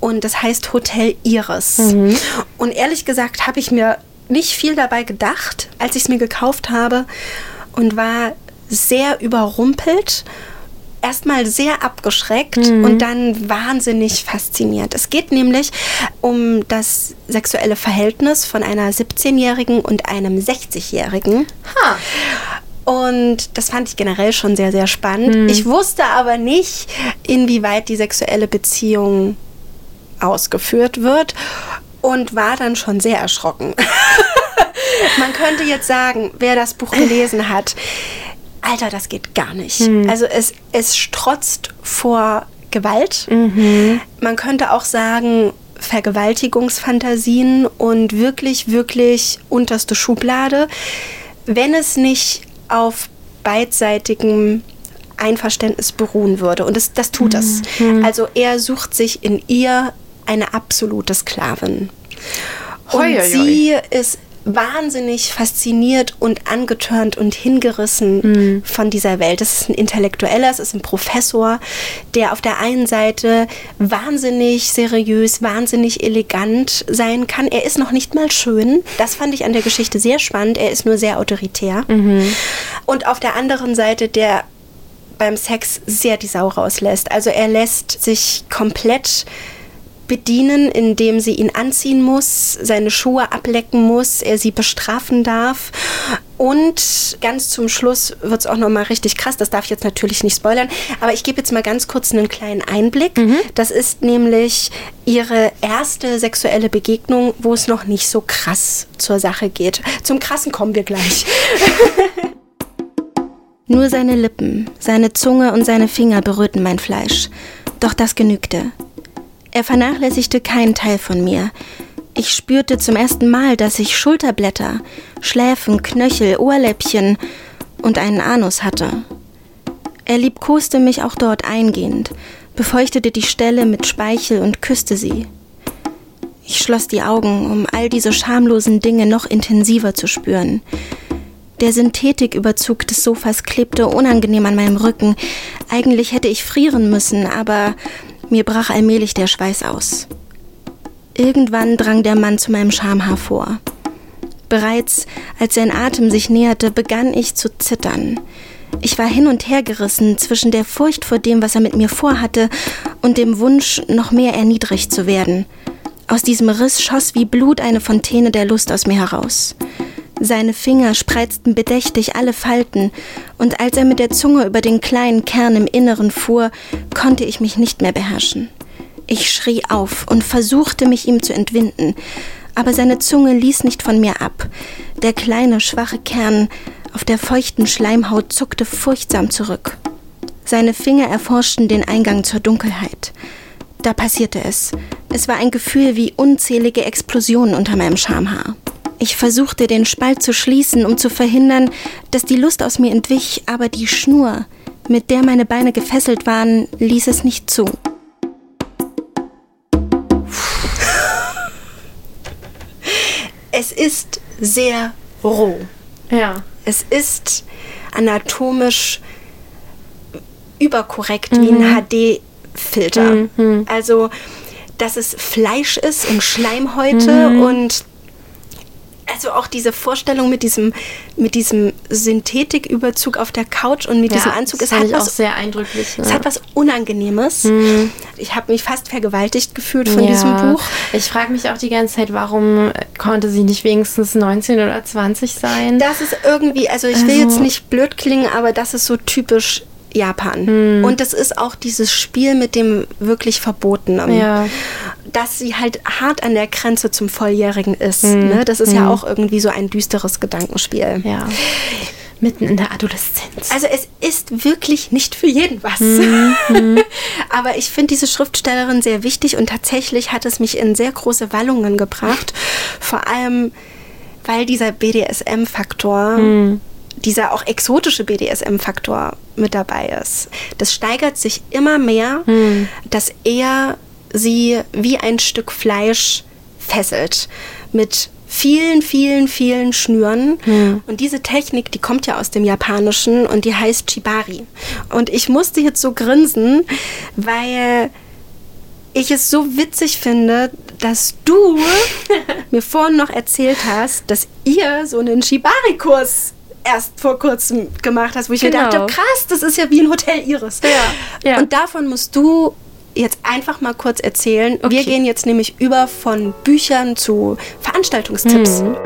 Speaker 2: und das heißt Hotel Iris.
Speaker 3: Mhm.
Speaker 2: Und ehrlich gesagt habe ich mir nicht viel dabei gedacht, als ich es mir gekauft habe und war sehr überrumpelt. erstmal sehr abgeschreckt und dann wahnsinnig fasziniert. Es geht nämlich um das sexuelle Verhältnis von einer 17-Jährigen und einem 60-Jährigen.
Speaker 3: Ha.
Speaker 2: Und das fand ich generell schon sehr, sehr spannend. Ich wusste aber nicht, inwieweit die sexuelle Beziehung ausgeführt wird und war dann schon sehr erschrocken. Man könnte jetzt sagen, wer das Buch gelesen hat, Alter, das geht gar nicht. Also es, es strotzt vor Gewalt. Man könnte auch sagen, Vergewaltigungsfantasien und wirklich, wirklich unterste Schublade, wenn es nicht auf beidseitigem Einverständnis beruhen würde. Und das, das tut es. Also er sucht sich in ihr eine absolute Sklavin. Und
Speaker 3: Hoi,
Speaker 2: sie ist wahnsinnig fasziniert und angetörnt und hingerissen von dieser Welt. Das ist ein Intellektueller, es ist ein Professor, der auf der einen Seite wahnsinnig seriös, wahnsinnig elegant sein kann. Er ist noch nicht mal schön. Das fand ich an der Geschichte sehr spannend. Er ist nur sehr autoritär. Und auf der anderen Seite der beim Sex sehr die Sau rauslässt. Also er lässt sich komplett bedienen, indem sie ihn anziehen muss, seine Schuhe ablecken muss, er sie bestrafen darf. Und ganz zum Schluss wird es auch nochmal richtig krass. Das darf ich jetzt natürlich nicht spoilern. Aber ich gebe jetzt mal ganz kurz einen kleinen Einblick. Das ist nämlich ihre erste sexuelle Begegnung, wo es noch nicht so krass zur Sache geht. Zum Krassen kommen wir gleich. Nur seine Lippen, seine Zunge und seine Finger berührten mein Fleisch. Doch das genügte. Er vernachlässigte keinen Teil von mir. Ich spürte zum ersten Mal, dass ich Schulterblätter, Schläfen, Knöchel, Ohrläppchen und einen Anus hatte. Er liebkoste mich auch dort eingehend, befeuchtete die Stelle mit Speichel und küsste sie. Ich schloss die Augen, um all diese schamlosen Dinge noch intensiver zu spüren. Der Synthetiküberzug des Sofas klebte unangenehm an meinem Rücken. Eigentlich hätte ich frieren müssen, aber mir brach allmählich der Schweiß aus. Irgendwann drang der Mann zu meinem Schamhaar vor. Bereits als sein Atem sich näherte, begann ich zu zittern. Ich war hin und her gerissen zwischen der Furcht vor dem, was er mit mir vorhatte, und dem Wunsch, noch mehr erniedrigt zu werden. Aus diesem Riss schoss wie Blut eine Fontäne der Lust aus mir heraus. Seine Finger spreizten bedächtig alle Falten, und als er mit der Zunge über den kleinen Kern im Inneren fuhr, konnte ich mich nicht mehr beherrschen. Ich schrie auf und versuchte mich ihm zu entwinden, aber seine Zunge ließ nicht von mir ab. Der kleine, schwache Kern auf der feuchten Schleimhaut zuckte furchtsam zurück. Seine Finger erforschten den Eingang zur Dunkelheit. Da passierte es. Es war ein Gefühl wie unzählige Explosionen unter meinem Schamhaar. Ich versuchte, den Spalt zu schließen, um zu verhindern, dass die Lust aus mir entwich, aber die Schnur, mit der meine Beine gefesselt waren, ließ es nicht zu. Es ist sehr roh.
Speaker 3: Ja.
Speaker 2: Es ist anatomisch überkorrekt wie ein HD-Filter. Also, dass es Fleisch ist und Schleimhäute und also auch diese Vorstellung mit diesem, mit diesem Synthetiküberzug auf der Couch und mit diesem Anzug,
Speaker 3: das
Speaker 2: es hat
Speaker 3: fand ich auch
Speaker 2: was
Speaker 3: sehr eindrücklich.
Speaker 2: es
Speaker 3: ja.
Speaker 2: hat was Unangenehmes. Ich habe mich fast vergewaltigt gefühlt von
Speaker 3: ja.
Speaker 2: diesem Buch.
Speaker 3: Ich frage mich auch die ganze Zeit, warum konnte sie nicht wenigstens 19 oder 20 sein?
Speaker 2: Das ist irgendwie, also ich will
Speaker 3: Also-
Speaker 2: jetzt nicht blöd klingen, aber das ist so typisch Japan.
Speaker 3: Hm.
Speaker 2: Und das ist auch dieses Spiel mit dem wirklich Verbotenen.
Speaker 3: Ja.
Speaker 2: Dass sie halt hart an der Grenze zum Volljährigen ist.
Speaker 3: Hm.
Speaker 2: Ne? Das ist ja auch irgendwie so ein düsteres Gedankenspiel.
Speaker 3: ja. Mitten in der Adoleszenz.
Speaker 2: Also es ist wirklich nicht für jeden was.
Speaker 3: Mhm.
Speaker 2: Aber ich finde diese Schriftstellerin sehr wichtig und tatsächlich hat es mich in sehr große Wallungen gebracht. Vor allem, weil dieser BDSM-Faktor,
Speaker 3: Mhm.
Speaker 2: Dieser auch exotische BDSM-Faktor mit dabei ist. Das steigert sich immer mehr,
Speaker 3: Mhm.
Speaker 2: dass er sie wie ein Stück Fleisch fesselt. Mit vielen, vielen, vielen Schnüren. Und diese Technik, die kommt ja aus dem Japanischen und die heißt Chibari. Und ich musste jetzt so grinsen, weil ich es so witzig finde, dass du mir vorhin noch erzählt hast, dass ihr so einen Shibari-Kurs erst vor kurzem gemacht hast, wo ich
Speaker 3: Genau.
Speaker 2: mir dachte, krass, das ist ja wie ein Hotel Iris.
Speaker 3: Ja, ja.
Speaker 2: Und davon musst du jetzt einfach mal kurz erzählen. Wir
Speaker 3: Okay.
Speaker 2: gehen jetzt nämlich über von Büchern zu Veranstaltungstipps.
Speaker 3: Mhm.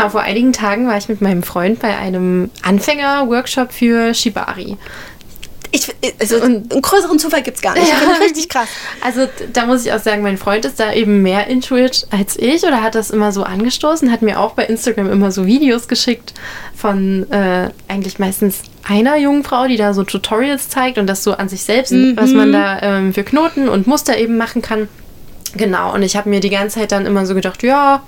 Speaker 3: Genau, vor einigen Tagen war ich mit meinem Freund bei einem Anfänger-Workshop für Shibari.
Speaker 2: Ich, also einen größeren Zufall gibt es gar nicht. Ich finde richtig krass.
Speaker 3: Also da muss ich auch sagen, mein Freund ist da eben mehr Intuit als ich oder hat das immer so angestoßen, hat mir auch bei Instagram immer so Videos geschickt von äh, eigentlich meistens einer jungen Frau, die da so Tutorials zeigt und das so an sich selbst, was man da ähm, für Knoten und Muster eben machen kann. Genau, und ich habe mir die ganze Zeit dann immer so gedacht, ja,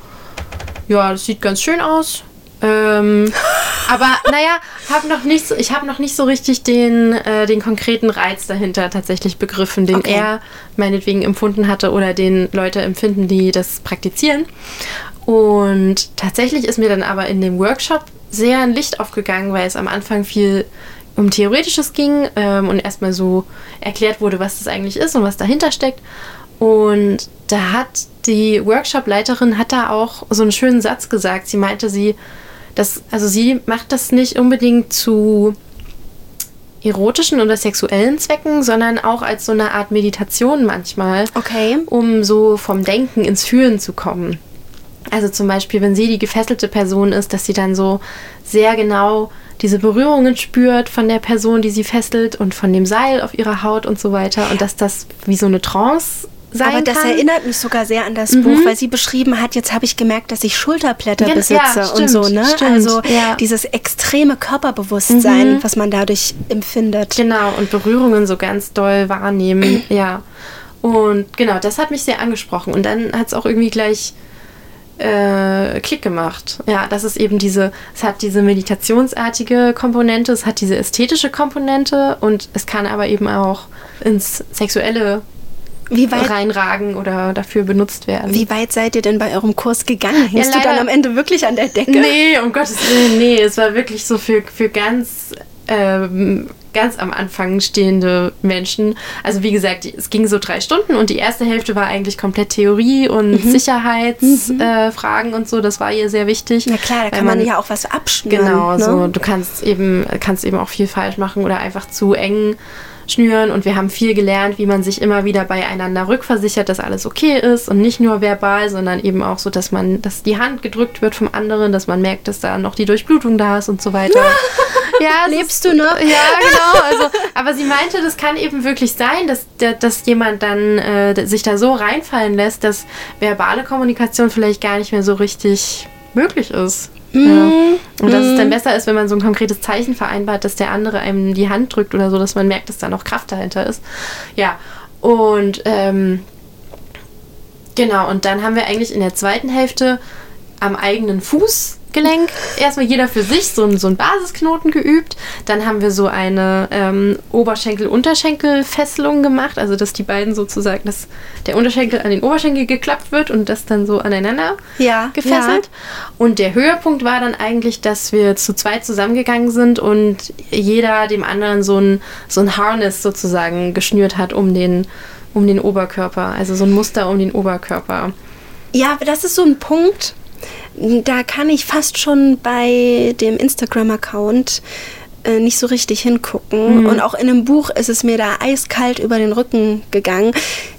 Speaker 3: ja, das sieht ganz schön aus. Ähm, aber naja, hab noch nicht so, ich habe noch nicht so richtig den, äh, den konkreten Reiz dahinter tatsächlich begriffen, den
Speaker 2: Okay.
Speaker 3: er meinetwegen empfunden hatte oder den Leute empfinden, die das praktizieren. Und tatsächlich ist mir dann aber in dem Workshop sehr ein Licht aufgegangen, weil es am Anfang viel um Theoretisches ging ähm, und erstmal so erklärt wurde, was das eigentlich ist und was dahinter steckt. Und da hat die Workshop-Leiterin hat da auch so einen schönen Satz gesagt. Sie meinte, sie, dass, also sie macht das nicht unbedingt zu erotischen oder sexuellen Zwecken, sondern auch als so eine Art Meditation manchmal
Speaker 2: Okay.
Speaker 3: um so vom Denken ins Fühlen zu kommen. Also zum Beispiel, wenn sie die gefesselte Person ist, dass sie dann so sehr genau diese Berührungen spürt von der Person, die sie fesselt und von dem Seil auf ihrer Haut und so weiter und dass das wie so eine Trance sein
Speaker 2: Aber das
Speaker 3: kann. Mhm.
Speaker 2: erinnert mich sogar sehr an das Buch, weil sie beschrieben hat, jetzt habe ich gemerkt, dass ich Schulterblätter
Speaker 3: Ja,
Speaker 2: besitze
Speaker 3: ja,
Speaker 2: und so,
Speaker 3: stimmt,
Speaker 2: ne?
Speaker 3: stimmt,
Speaker 2: also
Speaker 3: ja.
Speaker 2: dieses extreme Körperbewusstsein,
Speaker 3: Mhm.
Speaker 2: was man dadurch empfindet.
Speaker 3: Genau, und Berührungen so ganz doll wahrnehmen, ja. Und genau, das hat mich sehr angesprochen. Und dann hat es auch irgendwie gleich äh, Klick gemacht. Ja, das ist eben diese, es hat diese meditationsartige Komponente, es hat diese ästhetische Komponente und es kann aber eben auch ins Sexuelle
Speaker 2: weit,
Speaker 3: reinragen oder dafür benutzt werden.
Speaker 2: wie weit seid ihr denn bei eurem Kurs gegangen? Hingst du
Speaker 3: leider-
Speaker 2: dann am Ende wirklich an der Decke?
Speaker 3: Nee, um Gottes Willen, nee. Es war wirklich so für, für ganz, ähm, ganz am Anfang stehende Menschen. Also wie gesagt, es ging so drei Stunden und die erste Hälfte war eigentlich komplett Theorie und Sicherheitsfragen äh, Fragen und so. Das war ihr sehr wichtig.
Speaker 2: Na klar, da kann man, ja auch was abschnüren.
Speaker 3: Genau,
Speaker 2: ne?
Speaker 3: so du kannst eben, kannst eben auch viel falsch machen oder einfach zu eng schnüren und wir haben viel gelernt, wie man sich immer wieder beieinander rückversichert, dass alles okay ist und nicht nur verbal, sondern eben auch so, dass man, dass die Hand gedrückt wird vom anderen, dass man merkt, dass da noch die Durchblutung da ist und so weiter. ja,
Speaker 2: Lebst du noch?
Speaker 3: ja, genau. Also, aber sie meinte, das kann eben wirklich sein, dass, dass jemand dann äh, sich da so reinfallen lässt, dass verbale Kommunikation vielleicht gar nicht mehr so richtig möglich ist.
Speaker 2: Mhm.
Speaker 3: Ja. Und dass es dann besser ist, wenn man so ein konkretes Zeichen vereinbart, dass der andere einem die Hand drückt oder so, dass man merkt, dass da noch Kraft dahinter ist. Ja, und ähm, genau, und dann haben wir eigentlich in der zweiten Hälfte am eigenen Fußgelenk erstmal jeder für sich so, ein- so einen Basisknoten geübt. Dann haben wir so eine ähm, Oberschenkel-Unterschenkel-Fesselung gemacht, also dass die beiden sozusagen, dass der Unterschenkel an den Oberschenkel geklappt wird und das dann so aneinander
Speaker 2: Ja,
Speaker 3: gefesselt. Und der Höhepunkt war dann eigentlich, dass wir zu zweit zusammengegangen sind und jeder dem anderen so ein, so ein Harness sozusagen geschnürt hat um den, um den Oberkörper. Also so ein Muster um den Oberkörper.
Speaker 2: Ja, aber das ist so ein Punkt, da kann ich fast schon bei dem Instagram-Account äh, nicht so richtig hingucken. Und auch in dem Buch ist es mir da eiskalt über den Rücken gegangen.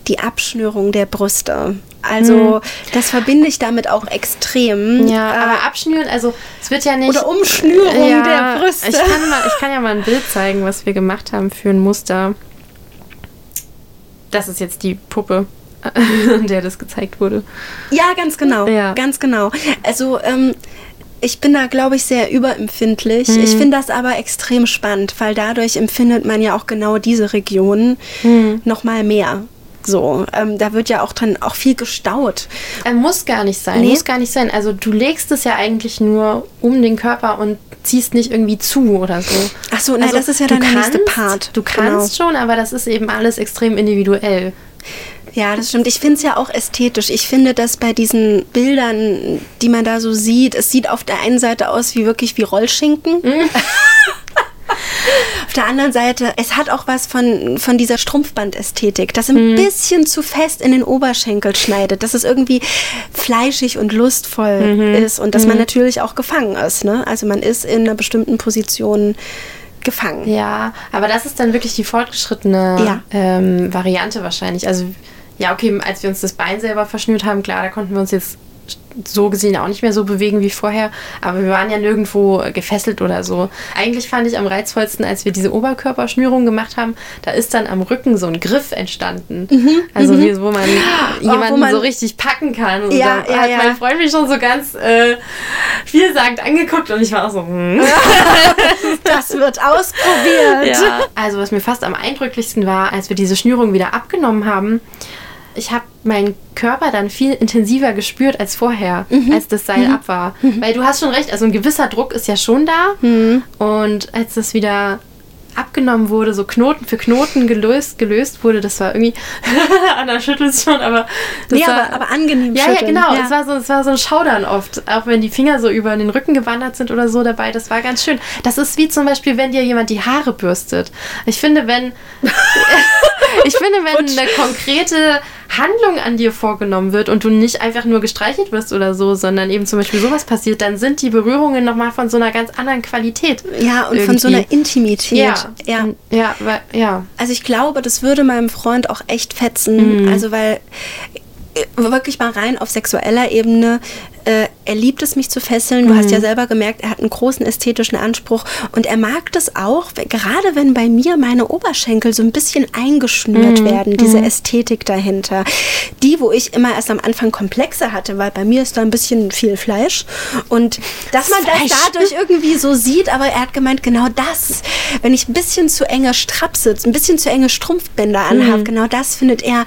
Speaker 2: Die Abschnürung der Brüste. Also, das verbinde ich damit auch extrem.
Speaker 3: Ja,
Speaker 2: Äh,
Speaker 3: aber abschnüren, also es wird ja nicht.
Speaker 2: Oder Umschnürung
Speaker 3: Ja,
Speaker 2: der Brüste.
Speaker 3: Ich kann, mal, ich kann ja mal ein Bild zeigen, was wir gemacht haben für ein Muster. Das ist jetzt die Puppe, an der das gezeigt wurde.
Speaker 2: Ja, ganz genau.
Speaker 3: Ja.
Speaker 2: Ganz genau. Also, ähm, ich bin da, glaube ich, sehr überempfindlich.
Speaker 3: Mhm.
Speaker 2: Ich finde das aber extrem spannend, weil dadurch empfindet man ja auch genau diese Regionen
Speaker 3: Mhm.
Speaker 2: noch mal mehr. So, ähm, da wird ja auch dann auch viel gestaut.
Speaker 3: Äh, muss gar nicht sein.
Speaker 2: Nee?
Speaker 3: Muss gar nicht sein. Also du legst es ja eigentlich nur um den Körper und ziehst nicht irgendwie zu oder so.
Speaker 2: Ach so, na,
Speaker 3: Also,
Speaker 2: das ist ja dann der nächste Part.
Speaker 3: Du kannst schon, aber das ist eben alles extrem individuell.
Speaker 2: Ja, das stimmt. Ich finde es ja auch ästhetisch. Ich finde, dass bei diesen Bildern, die man da so sieht, es sieht auf der einen Seite aus wie wirklich wie Rollschinken.
Speaker 3: Mhm.
Speaker 2: auf der anderen Seite, es hat auch was von, von dieser Strumpfbandästhetik, das ein
Speaker 3: Mhm.
Speaker 2: bisschen zu fest in den Oberschenkel schneidet, dass es irgendwie fleischig und lustvoll
Speaker 3: Mhm.
Speaker 2: ist und dass man natürlich auch gefangen ist. Ne? Also man ist in einer bestimmten Position gefangen.
Speaker 3: Ja, aber das ist dann wirklich die fortgeschrittene
Speaker 2: Ja.
Speaker 3: ähm, Variante wahrscheinlich. Also, ja, okay, als wir uns das Bein selber verschnürt haben, klar, da konnten wir uns jetzt so gesehen auch nicht mehr so bewegen wie vorher, aber wir waren ja nirgendwo gefesselt oder so. Eigentlich fand ich am reizvollsten, als wir diese Oberkörperschnürung gemacht haben, da ist dann am Rücken so ein Griff entstanden. also wie, wo man jemanden
Speaker 2: Mhm, wo man-
Speaker 3: so richtig packen kann. Und
Speaker 2: Ja,
Speaker 3: da
Speaker 2: ja,
Speaker 3: hat
Speaker 2: ja.
Speaker 3: mein Freund mich schon so ganz äh, vielsagend angeguckt und ich war auch so, hm.
Speaker 2: Das wird ausprobiert.
Speaker 3: Ja. Also was mir fast am eindrücklichsten war, als wir diese Schnürung wieder abgenommen haben, ich habe meinen Körper dann viel intensiver gespürt als vorher, als das Seil ab war. Weil du hast schon recht, also ein gewisser Druck ist ja schon da. Und als das wieder abgenommen wurde, so Knoten für Knoten gelöst, gelöst wurde, das war irgendwie, Anna schüttelt schon, aber das
Speaker 2: Nee,
Speaker 3: war,
Speaker 2: aber, aber angenehm
Speaker 3: ja, ja,
Speaker 2: schütteln.
Speaker 3: genau.
Speaker 2: Ja.
Speaker 3: Es, war so, es war so ein Schaudern oft. Auch wenn die Finger so über den Rücken gewandert sind oder so dabei. Das war ganz schön. Das ist wie zum Beispiel, wenn dir jemand die Haare bürstet. Ich finde, wenn. ich finde, wenn eine konkrete Handlung an dir vorgenommen wird und du nicht einfach nur gestreichelt wirst oder so, sondern eben zum Beispiel sowas passiert, dann sind die Berührungen nochmal von so einer ganz anderen Qualität.
Speaker 2: Ja, und von so
Speaker 3: Irgendwie.
Speaker 2: einer Intimität.
Speaker 3: Ja,
Speaker 2: ja.
Speaker 3: ja, weil- ja.
Speaker 2: Also ich glaube, das würde meinem Freund auch echt fetzen. Also weil äh, wirklich mal rein auf sexueller Ebene. Äh, er liebt es, mich zu fesseln. Du hast ja selber gemerkt, er hat einen großen ästhetischen Anspruch und er mag das auch, gerade wenn bei mir meine Oberschenkel so ein bisschen eingeschnürt werden, diese Ästhetik dahinter. Die, wo ich immer erst am Anfang Komplexe hatte, weil bei mir ist da ein bisschen viel Fleisch und dass man das
Speaker 3: Fleisch.
Speaker 2: dadurch irgendwie so sieht, aber er hat gemeint, genau das, wenn ich ein bisschen zu enge Strapse, ein bisschen zu enge Strumpfbänder anhabe, genau das findet er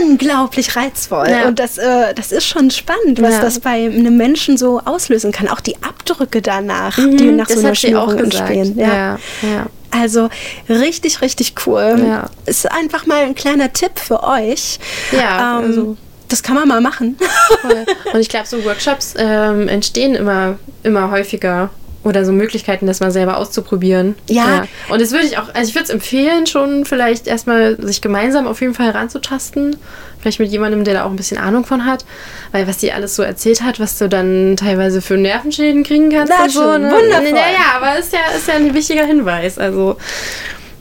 Speaker 2: unglaublich reizvoll.
Speaker 3: Ja.
Speaker 2: Und das, äh, das ist schon spannend, was
Speaker 3: Ja.
Speaker 2: das bei einem Menschen so auslösen kann. Auch die Abdrücke danach, die nach so einer Schnürung entstehen.
Speaker 3: Ja, ja. ja.
Speaker 2: Also richtig, richtig cool. Ist einfach mal ein kleiner Tipp für euch.
Speaker 3: Ja,
Speaker 2: ähm,
Speaker 3: also-
Speaker 2: das kann man mal machen.
Speaker 3: Voll. Und ich glaube, so Workshops ähm, entstehen immer, immer häufiger. Oder so Möglichkeiten, das mal selber auszuprobieren.
Speaker 2: Ja.
Speaker 3: Und das würde ich auch, also ich würde es empfehlen, schon vielleicht erstmal sich gemeinsam auf jeden Fall heranzutasten. Vielleicht mit jemandem, der da auch ein bisschen Ahnung von hat. Weil was die alles so erzählt hat, was du dann teilweise für Nervenschäden kriegen kannst
Speaker 2: Na
Speaker 3: und so. Ne?
Speaker 2: wundervoll.
Speaker 3: Ja, ja, aber ist ja, ist ja ein wichtiger Hinweis. Also,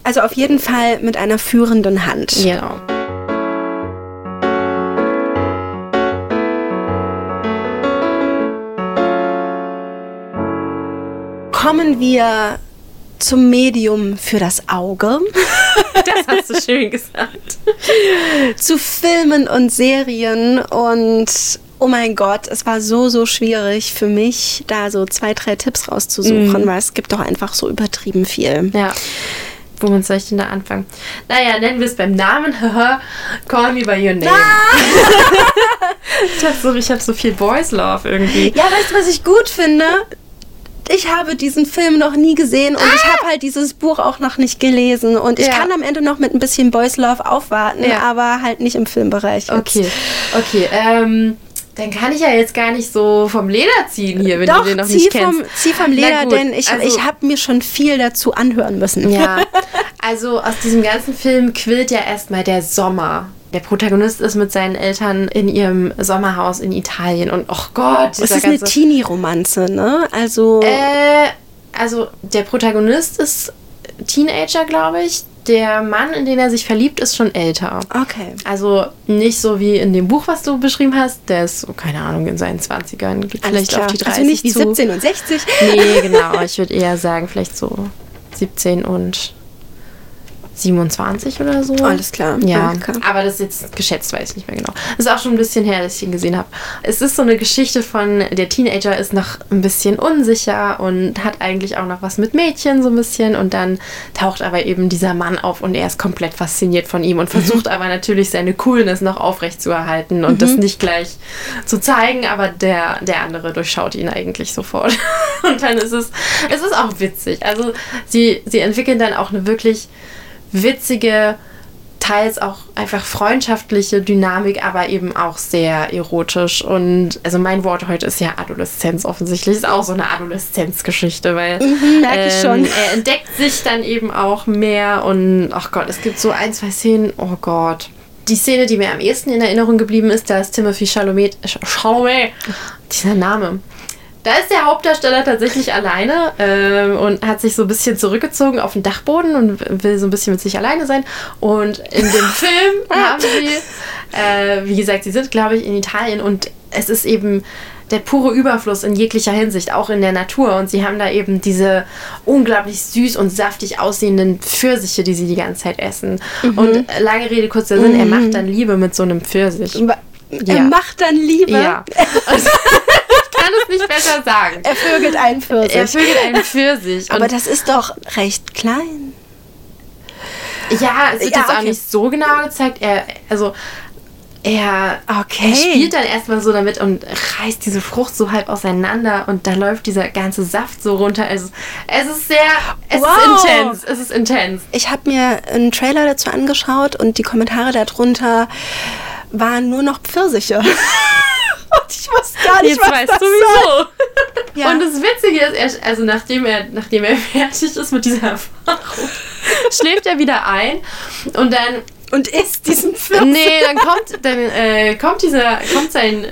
Speaker 2: Also auf jeden Fall mit einer führenden Hand.
Speaker 3: genau.
Speaker 2: Kommen wir zum Medium für das Auge,
Speaker 3: Das hast du schön gesagt.
Speaker 2: zu Filmen und Serien und oh mein Gott, es war so, so schwierig für mich, da so zwei, drei Tipps rauszusuchen, weil es gibt doch einfach so übertrieben viel.
Speaker 3: Ja. Womit soll ich denn da anfangen? Naja, nennen wir es beim Namen. Call me by your name. ich habe so, ich hab so viel Boys Love irgendwie.
Speaker 2: Ja, weißt du, was ich gut finde? Ich habe diesen Film noch nie gesehen und ich habe halt dieses Buch auch noch nicht gelesen. Und ich
Speaker 3: Ja.
Speaker 2: kann am Ende noch mit ein bisschen Boys Love aufwarten,
Speaker 3: Ja.
Speaker 2: aber halt nicht im Filmbereich. Jetzt.
Speaker 3: Okay, okay. Ähm, dann kann ich ja jetzt gar nicht so vom Leder ziehen hier, wenn
Speaker 2: Doch,
Speaker 3: du den noch nicht
Speaker 2: vom,
Speaker 3: kennst.
Speaker 2: zieh vom Leder,
Speaker 3: gut,
Speaker 2: denn ich,
Speaker 3: also-
Speaker 2: ich habe mir schon viel dazu anhören müssen.
Speaker 3: Ja, also aus diesem ganzen Film quillt ja erstmal der Sommer. Der Protagonist ist mit seinen Eltern in ihrem Sommerhaus in Italien und oh Gott,
Speaker 2: Es ist eine Teenie-Romanze, ne? Also,
Speaker 3: Äh, also der Protagonist ist Teenager, glaube ich. Der Mann, in den er sich verliebt, ist schon älter.
Speaker 2: okay.
Speaker 3: Also nicht so wie in dem Buch, was du beschrieben hast. Der ist, so, keine Ahnung, in seinen 20ern, geht
Speaker 2: Alles
Speaker 3: vielleicht auf die 30
Speaker 2: Also nicht
Speaker 3: zu.
Speaker 2: 17 und 60.
Speaker 3: Nee, genau. Ich würde eher sagen, vielleicht so 17 und 27 oder so.
Speaker 2: Alles klar.
Speaker 3: Ja,
Speaker 2: klar.
Speaker 3: aber das ist jetzt geschätzt, weiß ich nicht mehr genau. Das ist auch schon ein bisschen her, dass ich ihn gesehen habe. Es ist so eine Geschichte von, der Teenager ist noch ein bisschen unsicher und hat eigentlich auch noch was mit Mädchen so ein bisschen und dann taucht aber eben dieser Mann auf und er ist komplett fasziniert von ihm und versucht aber natürlich seine Coolness noch aufrechtzuerhalten und das nicht gleich zu zeigen, aber der, der andere durchschaut ihn eigentlich sofort. und dann ist es, es ist auch witzig. Also sie, sie entwickeln dann auch eine wirklich witzige, teils auch einfach freundschaftliche Dynamik, aber eben auch sehr erotisch. Und also mein Wort heute ist ja Adoleszenz offensichtlich. Ist auch so eine Adoleszenzgeschichte, weil
Speaker 2: Mhm, schon.
Speaker 3: er entdeckt sich dann eben auch mehr und ach Gott, es gibt so ein, zwei Szenen, oh Gott. Die Szene, die mir am ehesten in Erinnerung geblieben ist, da ist Timothy Chalamet, Ch- Chalamet, dieser Name. Da ist der Hauptdarsteller tatsächlich alleine ähm, und hat sich so ein bisschen zurückgezogen auf den Dachboden und will so ein bisschen mit sich alleine sein. Und in dem Film haben sie, äh, wie gesagt, sie sind, glaube ich, in Italien und es ist eben der pure Überfluss in jeglicher Hinsicht, auch in der Natur. Und sie haben da eben diese unglaublich süß und saftig aussehenden Pfirsiche, die sie die ganze Zeit essen. Und äh, lange Rede, kurzer Sinn, er macht dann Liebe mit so einem Pfirsich.
Speaker 2: Er
Speaker 3: Ja.
Speaker 2: macht dann Liebe.
Speaker 3: Ja. Also, kann es nicht besser sagen.
Speaker 2: Er vögelt einen Pfirsich.
Speaker 3: Er vögelt einen Pfirsich.
Speaker 2: Aber das ist doch recht klein.
Speaker 3: ja, es wird
Speaker 2: Ja,
Speaker 3: jetzt auch
Speaker 2: okay.
Speaker 3: nicht so genau gezeigt. Er, also, er,
Speaker 2: Okay.
Speaker 3: er spielt dann erstmal so damit und reißt diese Frucht so halb auseinander und da läuft dieser ganze Saft so runter. Also, es ist sehr, es
Speaker 2: Wow.
Speaker 3: ist intens. Es ist intens.
Speaker 2: Ich habe mir einen Trailer dazu angeschaut und die Kommentare darunter waren nur noch Pfirsiche. und ich wusste gar nicht,
Speaker 3: Jetzt
Speaker 2: was
Speaker 3: weißt
Speaker 2: das
Speaker 3: du
Speaker 2: soll.
Speaker 3: wieso.
Speaker 2: Ja.
Speaker 3: Und das Witzige ist, er, also nachdem er, nachdem er fertig ist mit dieser Erfahrung, schläft er wieder ein und dann
Speaker 2: Und isst diesen Pfirsich.
Speaker 3: Nee, dann kommt, dann, äh, kommt dieser, kommt sein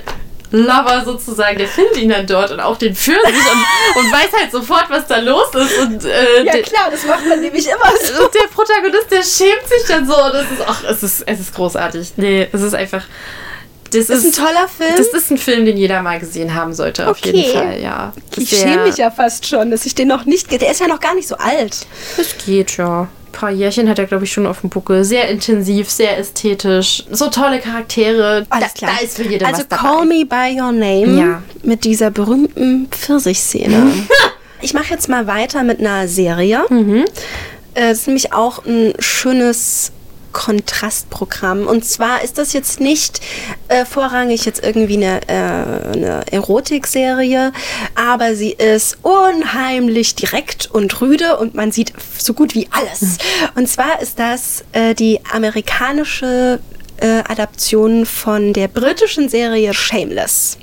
Speaker 3: Lover sozusagen, der findet ihn dann dort und auch den Pfirsich und, und weiß halt sofort, was da los ist. Und, äh,
Speaker 2: Ja klar, das macht man nämlich immer so.
Speaker 3: und der Protagonist, der schämt sich dann so. Und das ist, ach, es ist, es ist großartig. Nee, es ist einfach. Das
Speaker 2: Das ist ein toller Film.
Speaker 3: Das ist ein Film, den jeder mal gesehen haben sollte, auf
Speaker 2: Okay.
Speaker 3: jeden Fall, ja.
Speaker 2: ich schäme mich ja fast schon, dass ich den noch nicht. Der ist ja noch gar nicht so alt.
Speaker 3: Es geht ja. Ein paar Jährchen hat er, glaube ich, schon auf dem Buckel. Sehr intensiv, sehr ästhetisch. So tolle Charaktere.
Speaker 2: Alles
Speaker 3: da,
Speaker 2: klar.
Speaker 3: da ist für jeden
Speaker 2: also
Speaker 3: was dabei.
Speaker 2: Call Me By Your Name
Speaker 3: Ja.
Speaker 2: mit dieser berühmten Pfirsichszene. ich mache jetzt mal weiter mit einer Serie.
Speaker 3: Mhm.
Speaker 2: Äh, Das ist nämlich auch ein schönes Kontrastprogramm. Und zwar ist das jetzt nicht äh, vorrangig jetzt irgendwie eine, äh, eine Erotikserie, aber sie ist unheimlich direkt und rüde und man sieht so gut wie alles. Und zwar ist das äh, die amerikanische äh, Adaption von der britischen Serie Shameless.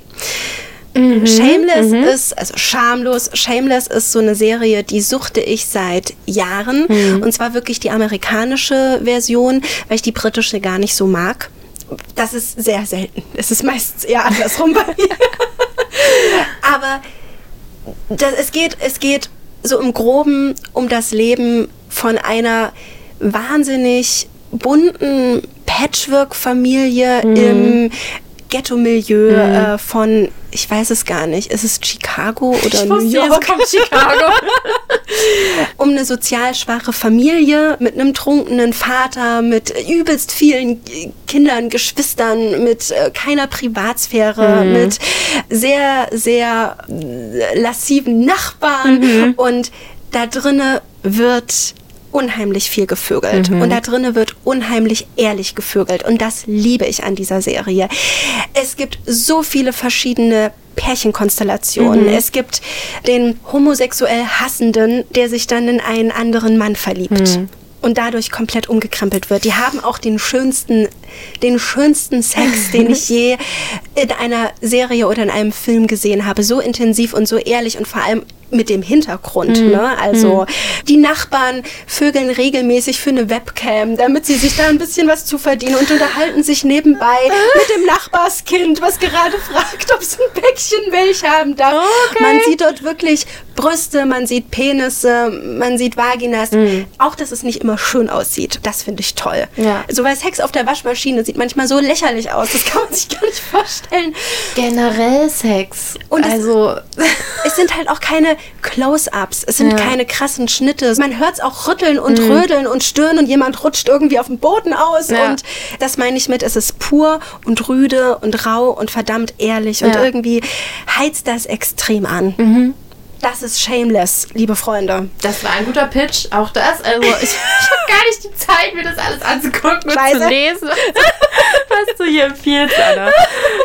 Speaker 2: Shameless ist, also schamlos, Shameless ist so eine Serie, die suchte ich seit Jahren. Und zwar wirklich die amerikanische Version, weil ich die britische gar nicht so mag. Das ist sehr selten. Es ist meistens eher andersrum bei mir. Aber das, es, geht, es geht so im Groben um das Leben von einer wahnsinnig bunten Patchwork-Familie im Ghetto-Milieu äh, von, ich weiß es gar nicht, ist es Chicago oder
Speaker 3: Ich
Speaker 2: New
Speaker 3: wusste,
Speaker 2: York?
Speaker 3: jetzt kommt Chicago.
Speaker 2: um eine sozial schwache Familie mit einem trunkenen Vater, mit übelst vielen Kindern, Geschwistern, mit äh, keiner Privatsphäre, mit sehr, sehr äh, lassiven Nachbarn und da drinne wird unheimlich viel gevögelt und da drinne wird unheimlich ehrlich gevögelt und das liebe ich an dieser Serie. Es gibt so viele verschiedene Pärchenkonstellationen. Es gibt den homosexuell Hassenden, der sich dann in einen anderen Mann verliebt. Und dadurch komplett umgekrempelt wird. Die haben auch den schönsten, den schönsten Sex, den ich je in einer Serie oder in einem Film gesehen habe. So intensiv und so ehrlich und vor allem mit dem Hintergrund. Ne? Also die Nachbarn vögeln regelmäßig für eine Webcam, damit sie sich da ein bisschen was zu verdienen und unterhalten sich nebenbei mit dem Nachbarskind, was gerade fragt, ob es ein Päckchen Milch haben darf. Man sieht dort wirklich Brüste, man sieht Penisse, man sieht Vaginas. Auch, dass es nicht immer schön aussieht. Das finde ich toll.
Speaker 3: Ja.
Speaker 2: So, weil Sex auf der Waschmaschine Spülmaschine sieht manchmal so lächerlich aus. Das kann man sich gar nicht vorstellen.
Speaker 3: Generell Sex.
Speaker 2: Und es-
Speaker 3: also,
Speaker 2: Es sind halt auch keine Close-ups, es sind
Speaker 3: Ja.
Speaker 2: keine krassen Schnitte. Man hört es auch rütteln und rödeln und stöhnen und jemand rutscht irgendwie auf dem Boden aus.
Speaker 3: Ja.
Speaker 2: Und das meine ich mit, es ist pur und rüde und rau und verdammt ehrlich. Und
Speaker 3: Ja.
Speaker 2: irgendwie heizt das extrem an. Das ist shameless, liebe Freunde.
Speaker 3: das war ein guter Pitch, auch das. Also, ich, ich habe gar nicht die Zeit, mir das alles anzugucken und
Speaker 2: Scheiße.
Speaker 3: zu lesen, was du hier empfiehlst, Anna.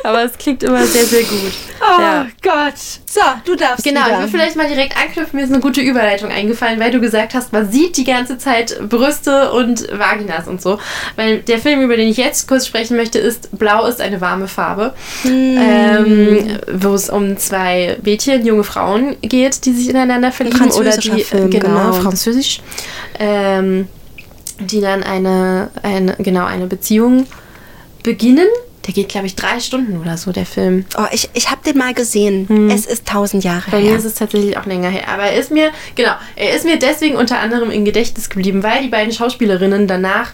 Speaker 3: Aber es klingt immer sehr, sehr gut.
Speaker 2: Oh
Speaker 3: Ja.
Speaker 2: Gott. So, du darfst
Speaker 3: Genau, ich
Speaker 2: wieder.
Speaker 3: will vielleicht mal direkt anknüpfen. Mir ist eine gute Überleitung eingefallen, weil du gesagt hast, man sieht die ganze Zeit Brüste und Vaginas und so. Weil der Film, über den ich jetzt kurz sprechen möchte, ist Blau ist eine warme Farbe. Ähm, wo es um zwei Mädchen, junge Frauen geht, die sich ineinander verlieben. Oder die,
Speaker 2: Film,
Speaker 3: genau,
Speaker 2: genau.
Speaker 3: französisch. Ähm, die dann eine, eine, genau, eine Beziehung beginnen. Der geht, glaube ich, drei Stunden oder so, der Film.
Speaker 2: Oh, ich, ich habe den mal gesehen. Es ist tausend Jahre
Speaker 3: Hm. Bei
Speaker 2: her.
Speaker 3: mir ist es tatsächlich auch länger her. Aber er ist mir, genau, er ist mir deswegen unter anderem im Gedächtnis geblieben, weil die beiden Schauspielerinnen danach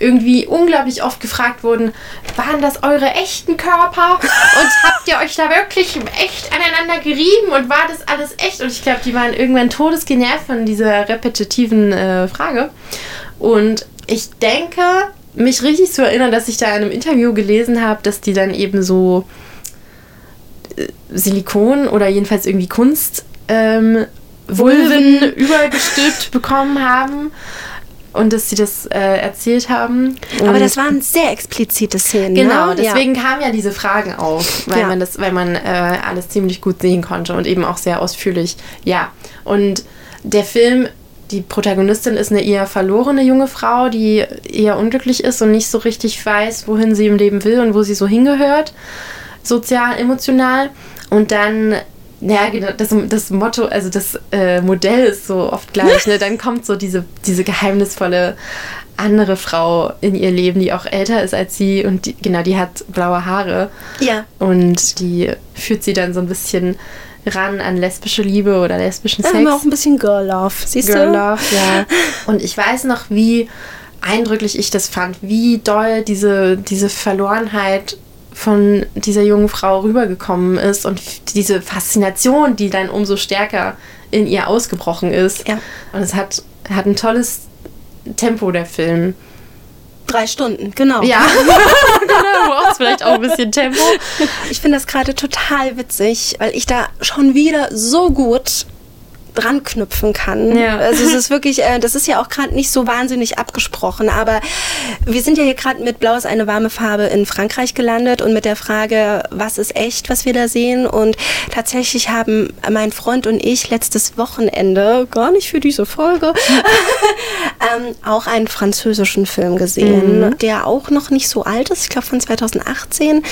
Speaker 3: irgendwie unglaublich oft gefragt wurden, waren das eure echten Körper? Und habt ihr euch da wirklich echt aneinander gerieben? Und war das alles echt? Und ich glaube, die waren irgendwann todesgenervt von dieser repetitiven äh, Frage. Und ich denke, mich richtig zu erinnern, dass ich da in einem Interview gelesen habe, dass die dann eben so Silikon oder jedenfalls irgendwie Kunst ähm, Vulven übergestülpt bekommen haben und dass sie das äh, erzählt haben.
Speaker 2: Aber
Speaker 3: Und-
Speaker 2: das waren sehr explizite Szenen.
Speaker 3: Genau,
Speaker 2: ne?
Speaker 3: deswegen kamen ja diese Fragen auf, weil
Speaker 2: Ja.
Speaker 3: man das, weil man äh, alles ziemlich gut sehen konnte und eben auch sehr ausführlich. Ja. Und der Film, die Protagonistin ist eine eher verlorene junge Frau, die eher unglücklich ist und nicht so richtig weiß, wohin sie im Leben will und wo sie so hingehört, sozial, emotional. Und dann ja, genau, das, das Motto, also das äh, Modell ist so oft gleich. Ne? Dann kommt so diese, diese geheimnisvolle andere Frau in ihr Leben, die auch älter ist als sie und die, genau, die hat blaue Haare.
Speaker 2: Ja.
Speaker 3: Und die führt sie dann so ein bisschen ran an lesbische Liebe oder lesbischen Sex.
Speaker 2: wir auch ein bisschen Girl Love. Siehst
Speaker 3: Girl
Speaker 2: du?
Speaker 3: Love, ja. Und ich weiß noch, wie eindrücklich ich das fand, wie doll diese, diese Verlorenheit von dieser jungen Frau rübergekommen ist und diese Faszination, die dann umso stärker in ihr ausgebrochen ist.
Speaker 2: Ja.
Speaker 3: Und es hat, hat ein tolles Tempo, der Film.
Speaker 2: Drei Stunden, genau.
Speaker 3: Ja, genau, braucht vielleicht auch ein bisschen Tempo.
Speaker 2: Ich finde das gerade total witzig, weil ich da schon wieder so gut dran knüpfen kann.
Speaker 3: Ja.
Speaker 2: Also es ist wirklich, äh, das ist ja auch gerade nicht so wahnsinnig abgesprochen, aber wir sind ja hier gerade mit Blau ist eine warme Farbe in Frankreich gelandet und mit der Frage, was ist echt, was wir da sehen und tatsächlich haben mein Freund und ich letztes Wochenende, gar nicht für diese Folge, ähm, auch einen französischen Film gesehen, der auch noch nicht so alt ist, ich glaube von 2018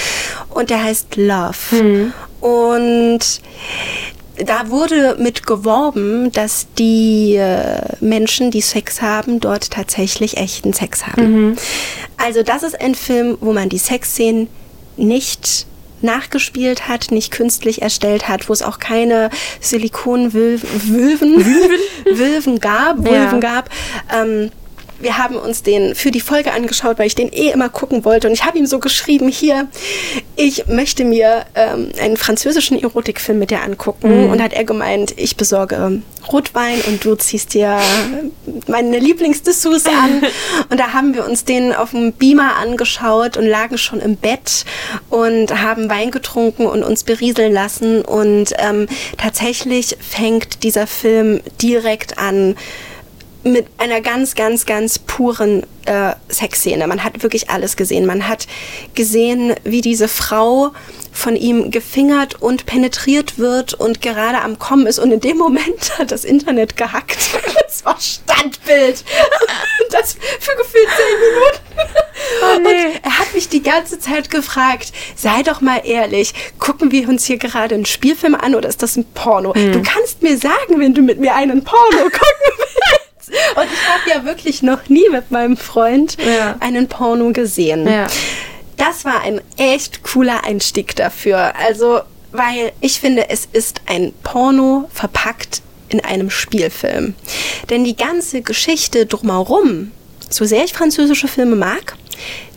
Speaker 2: und der heißt Love. Und da wurde mit geworben, dass die äh, Menschen, die Sex haben, dort tatsächlich echten Sex haben. Also das ist ein Film, wo man die Sexszenen nicht nachgespielt hat, nicht künstlich erstellt hat, wo es auch keine Silikonwülven Wülven gab,
Speaker 3: Ja.
Speaker 2: Gab. Ähm, wir haben uns den für die Folge angeschaut, weil ich den eh immer gucken wollte. Und ich habe ihm so geschrieben, hier, ich möchte mir ähm, einen französischen Erotikfilm mit dir angucken. Und hat er gemeint, ich besorge Rotwein und du ziehst dir meine Lieblingsdessous an. und da haben wir uns den auf dem Beamer angeschaut und lagen schon im Bett und haben Wein getrunken und uns berieseln lassen. Und ähm, tatsächlich fängt dieser Film direkt an, mit einer ganz, ganz, ganz puren äh, Sexszene. Man hat wirklich alles gesehen. Man hat gesehen, wie diese Frau von ihm gefingert und penetriert wird und gerade am Kommen ist. Und in dem Moment hat das Internet gehackt. Das war Standbild. Das für gefühlt zehn Minuten.
Speaker 3: Oh, nee.
Speaker 2: Und er hat mich die ganze Zeit gefragt, sei doch mal ehrlich, gucken wir uns hier gerade einen Spielfilm an oder ist das ein Porno?
Speaker 3: Hm.
Speaker 2: Du kannst mir sagen, wenn du mit mir einen Porno gucken willst. Und ich habe ja wirklich noch nie mit meinem Freund
Speaker 3: Ja.
Speaker 2: einen Porno gesehen.
Speaker 3: Ja.
Speaker 2: Das war ein echt cooler Einstieg dafür. Also, weil ich finde, es ist ein Porno verpackt in einem Spielfilm. Denn die ganze Geschichte drumherum, so sehr ich französische Filme mag,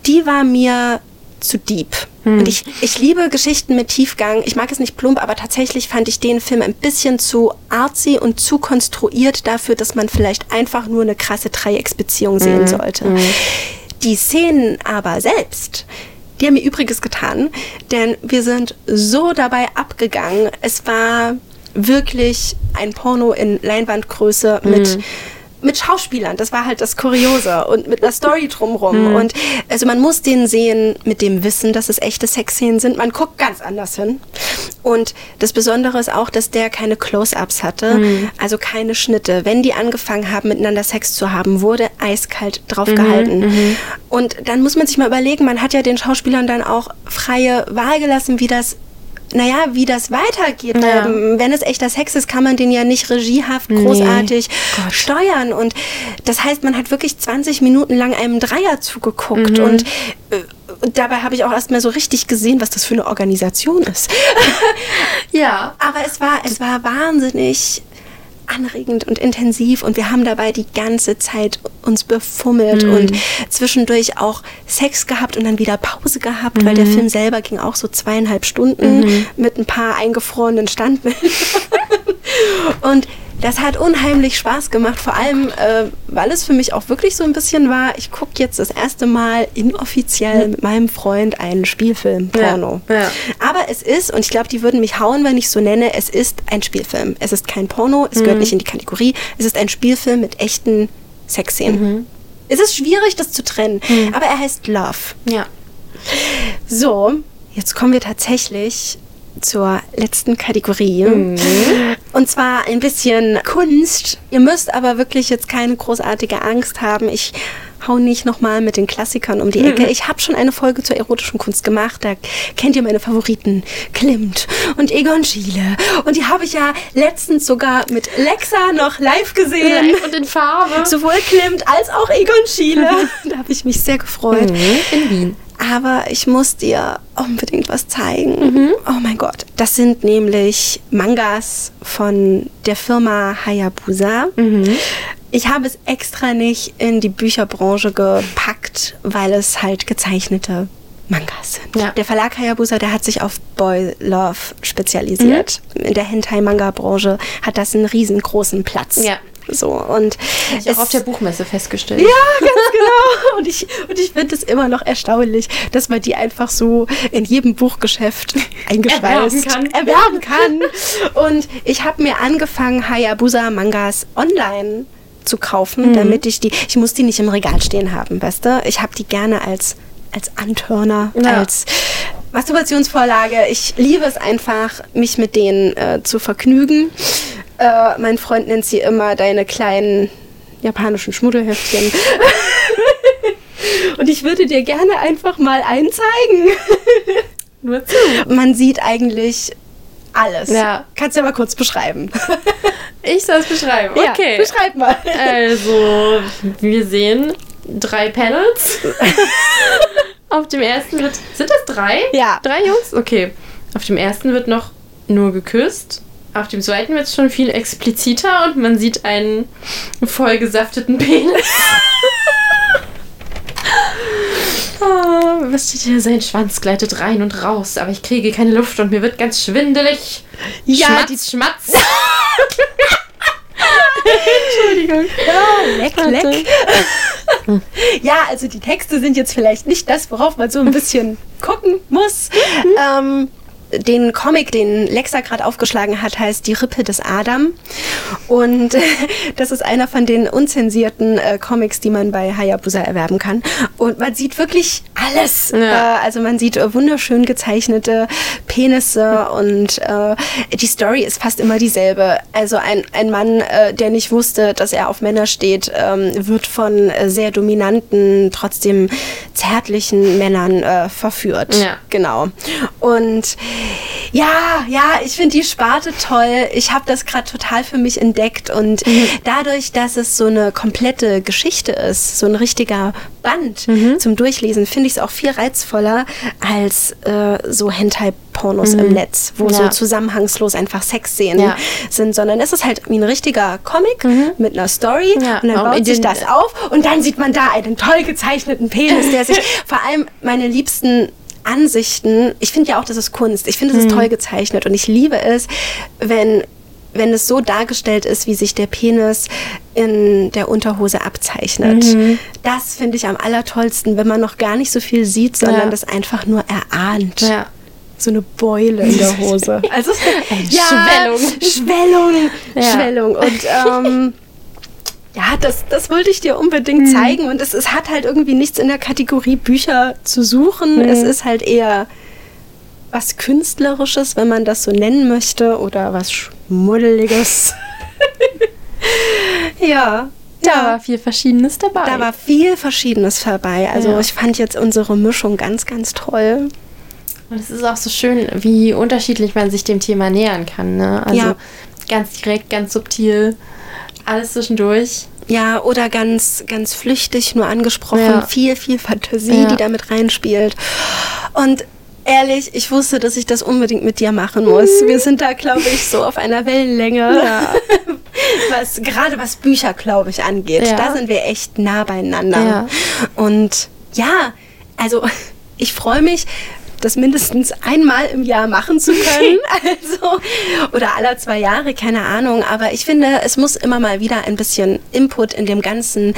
Speaker 2: die war mir zu deep. Und ich, ich liebe Geschichten mit Tiefgang. Ich mag es nicht plump, aber tatsächlich fand ich den Film ein bisschen zu artsy und zu konstruiert dafür, dass man vielleicht einfach nur eine krasse Dreiecksbeziehung sehen sollte. Die Szenen aber selbst, die haben mir Übriges getan, denn wir sind so dabei abgegangen. Es war wirklich ein Porno in Leinwandgröße mit mit Schauspielern, das war halt das Kuriose und mit einer Story drumrum. Und also man muss den sehen mit dem Wissen, dass es echte Sexszenen sind. Man guckt ganz anders hin. Und das Besondere ist auch, dass der keine Close-ups hatte, also keine Schnitte. Wenn die angefangen haben, miteinander Sex zu haben, wurde eiskalt draufgehalten. Und dann muss man sich mal überlegen, man hat ja den Schauspielern dann auch freie Wahl gelassen, wie das naja, wie das weitergeht.
Speaker 3: Ja.
Speaker 2: Ähm, Wenn es echter Sex ist, kann man den ja nicht regiehaft großartig steuern. Und das heißt, man hat wirklich 20 Minuten lang einem Dreier zugeguckt. Und, äh, und dabei habe ich auch erst mal so richtig gesehen, was das für eine Organisation ist.
Speaker 3: Ja.
Speaker 2: Aber es war, es war wahnsinnig anregend und intensiv und wir haben dabei die ganze Zeit uns befummelt und zwischendurch auch Sex gehabt und dann wieder Pause gehabt, weil der Film selber ging auch so zweieinhalb Stunden mit ein paar eingefrorenen Standbildern. und das hat unheimlich Spaß gemacht, vor allem, äh, weil es für mich auch wirklich so ein bisschen war, ich gucke jetzt das erste Mal inoffiziell mit meinem Freund einen Spielfilm, Porno.
Speaker 3: Ja, ja.
Speaker 2: Aber es ist, und ich glaube, die würden mich hauen, wenn ich so nenne, es ist ein Spielfilm. Es ist kein Porno, es gehört nicht in die Kategorie, es ist ein Spielfilm mit echten Sexszenen. Es ist schwierig, das zu trennen, aber er heißt Love.
Speaker 3: Ja.
Speaker 2: So, jetzt kommen wir tatsächlich zur letzten Kategorie. Und zwar ein bisschen Kunst. Ihr müsst aber wirklich jetzt keine großartige Angst haben. Ich hau nicht nochmal mit den Klassikern um die Ecke. Ich habe schon eine Folge zur erotischen Kunst gemacht. Da kennt ihr meine Favoriten. Klimt und Egon Schiele. Und die habe ich ja letztens sogar mit Lexa noch live gesehen.
Speaker 3: Und in Farbe.
Speaker 2: Sowohl Klimt als auch Egon Schiele. da habe ich mich sehr gefreut.
Speaker 3: In Wien.
Speaker 2: Aber ich muss dir unbedingt was zeigen. Oh mein Gott. Das sind nämlich Mangas von der Firma Hayabusa. Ich habe es extra nicht in die Bücherbranche gepackt, weil es halt gezeichnete Mangas sind.
Speaker 3: Ja.
Speaker 2: Der Verlag Hayabusa, der hat sich auf Boy Love spezialisiert. In der Hentai-Manga-Branche hat das einen riesengroßen Platz.
Speaker 3: Ja.
Speaker 2: So, und
Speaker 3: Ich auch auf der Buchmesse festgestellt.
Speaker 2: ja, ganz genau. Und ich, und ich finde es immer noch erstaunlich, dass man die einfach so in jedem Buchgeschäft eingeschweißt
Speaker 3: Erwerben kann.
Speaker 2: erwerben kann. Und ich habe mir angefangen, Hayabusa Mangas online zu kaufen,
Speaker 3: Mhm.
Speaker 2: damit ich die, ich muss die nicht im Regal stehen haben, weißt du? Ich habe die gerne als, als Antörner,
Speaker 3: Ja.
Speaker 2: als Masturbationsvorlage. Ich liebe es einfach, mich mit denen äh, zu vergnügen. Äh, mein Freund nennt sie immer deine kleinen japanischen Schmuddelheftchen. Und ich würde dir gerne einfach mal einen zeigen.
Speaker 3: Nur zu.
Speaker 2: Man sieht eigentlich alles.
Speaker 3: Ja.
Speaker 2: Kannst du ja mal kurz beschreiben.
Speaker 3: Ich soll es beschreiben. Okay.
Speaker 2: Ja, beschreib mal.
Speaker 3: Also, wir sehen drei Panels. Auf dem ersten wird. Sind das drei?
Speaker 2: Ja.
Speaker 3: Drei Jungs? Okay. Auf dem ersten wird noch nur geküsst. Auf dem zweiten wird es schon viel expliziter und man sieht einen vollgesafteten Penis. Ah, was steht hier? Sein Schwanz gleitet rein und raus, aber ich kriege keine Luft und mir wird ganz schwindelig.
Speaker 2: Ja,
Speaker 3: Schmatz,
Speaker 2: die-
Speaker 3: Schmatz. Entschuldigung.
Speaker 2: Leck,
Speaker 3: Warte.
Speaker 2: leck. ja, also die Texte sind jetzt vielleicht nicht das, worauf man so ein bisschen gucken muss. Ähm, den Comic, den Lexa gerade aufgeschlagen hat, heißt Die Rippe des Adam. Und das ist einer von den unzensierten äh, Comics, die man bei Hayabusa erwerben kann. Und man sieht wirklich alles.
Speaker 3: Ja.
Speaker 2: Äh, also man sieht äh, wunderschön gezeichnete Penisse und äh, die Story ist fast immer dieselbe. Also ein, ein Mann, äh, der nicht wusste, dass er auf Männer steht, ähm, wird von äh, sehr dominanten, trotzdem zärtlichen Männern verführt.
Speaker 3: Ja.
Speaker 2: Genau. Und Ja, ja, ich finde die Sparte toll. Ich habe das gerade total für mich entdeckt und
Speaker 3: Mhm.
Speaker 2: dadurch, dass es so eine komplette Geschichte ist, so ein richtiger Band
Speaker 3: Mhm.
Speaker 2: zum Durchlesen, finde ich es auch viel reizvoller als äh, so Hentai-Pornos im Netz, wo so
Speaker 3: Mhm. Ja.
Speaker 2: zusammenhangslos einfach Sexszenen
Speaker 3: Ja.
Speaker 2: sind, sondern es ist halt wie ein richtiger Comic mit einer Story
Speaker 3: Mhm. Ja,
Speaker 2: und dann
Speaker 3: auch
Speaker 2: baut sich das auf und dann sieht man da einen toll gezeichneten Penis, der sich vor allem meine liebsten Ansichten, ich finde ja auch, das ist Kunst. Ich finde, es
Speaker 3: Mhm.
Speaker 2: ist toll gezeichnet und ich liebe es, wenn wenn es so dargestellt ist, wie sich der Penis in der Unterhose abzeichnet.
Speaker 3: Mhm.
Speaker 2: Das finde ich am allertollsten, wenn man noch gar nicht so viel sieht, sondern
Speaker 3: Ja.
Speaker 2: das einfach nur erahnt.
Speaker 3: Ja.
Speaker 2: So eine Beule in der Hose. Also
Speaker 3: Schwellung.
Speaker 2: Schwellung.
Speaker 3: Ja.
Speaker 2: Schwellung. Und ähm, ja, das, das wollte ich dir unbedingt
Speaker 3: Mhm.
Speaker 2: zeigen. Und es, es hat halt irgendwie nichts in der Kategorie Bücher zu suchen.
Speaker 3: Mhm.
Speaker 2: Es ist halt eher was Künstlerisches, wenn man das so nennen möchte, oder was Schmuddeliges. ja.
Speaker 3: Da war viel Verschiedenes dabei.
Speaker 2: Da war viel Verschiedenes dabei. Also
Speaker 3: Ja.
Speaker 2: ich fand jetzt unsere Mischung ganz, ganz toll.
Speaker 3: Und es ist auch so schön, wie unterschiedlich man sich dem Thema nähern kann. Ne? Also
Speaker 2: Ja.
Speaker 3: ganz direkt, ganz subtil, alles zwischendurch.
Speaker 2: Ja, oder ganz, ganz flüchtig nur angesprochen.
Speaker 3: Ja.
Speaker 2: Viel, viel Fantasie,
Speaker 3: Ja.
Speaker 2: die damit reinspielt. Und ehrlich, ich wusste, dass ich das unbedingt mit dir machen muss. Wir sind da, glaube ich, so auf einer Wellenlänge. Was, gerade was Bücher, glaube ich, angeht.
Speaker 3: Ja.
Speaker 2: Da sind wir echt nah beieinander.
Speaker 3: Ja.
Speaker 2: Und ja, also ich freue mich, das mindestens einmal im Jahr machen zu können. Also, oder alle zwei Jahre, keine Ahnung. Aber ich finde, es muss immer mal wieder ein bisschen Input in dem ganzen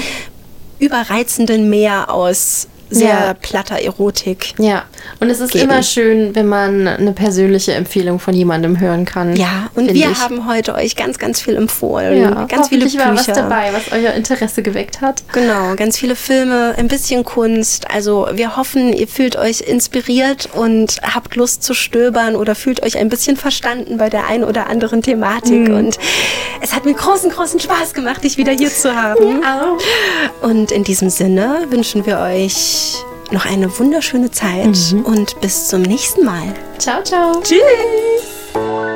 Speaker 2: überreizenden Meer aus sehr
Speaker 3: Ja.
Speaker 2: platter Erotik.
Speaker 3: Ja, und es ist
Speaker 2: Geben.
Speaker 3: immer schön, wenn man eine persönliche Empfehlung von jemandem hören kann.
Speaker 2: Ja, und wir
Speaker 3: ich.
Speaker 2: haben heute euch ganz, ganz viel empfohlen.
Speaker 3: ja,
Speaker 2: ganz viele Bücher.
Speaker 3: war was dabei, was euer Interesse geweckt hat.
Speaker 2: Genau, ganz viele Filme, ein bisschen Kunst. Also wir hoffen, ihr fühlt euch inspiriert und habt Lust zu stöbern oder fühlt euch ein bisschen verstanden bei der einen oder anderen Thematik. Und es hat mir großen, großen Spaß gemacht, dich wieder hier zu haben. Und in diesem Sinne wünschen wir euch noch eine wunderschöne Zeit und bis zum nächsten Mal.
Speaker 3: Ciao, ciao.
Speaker 2: Tschüss!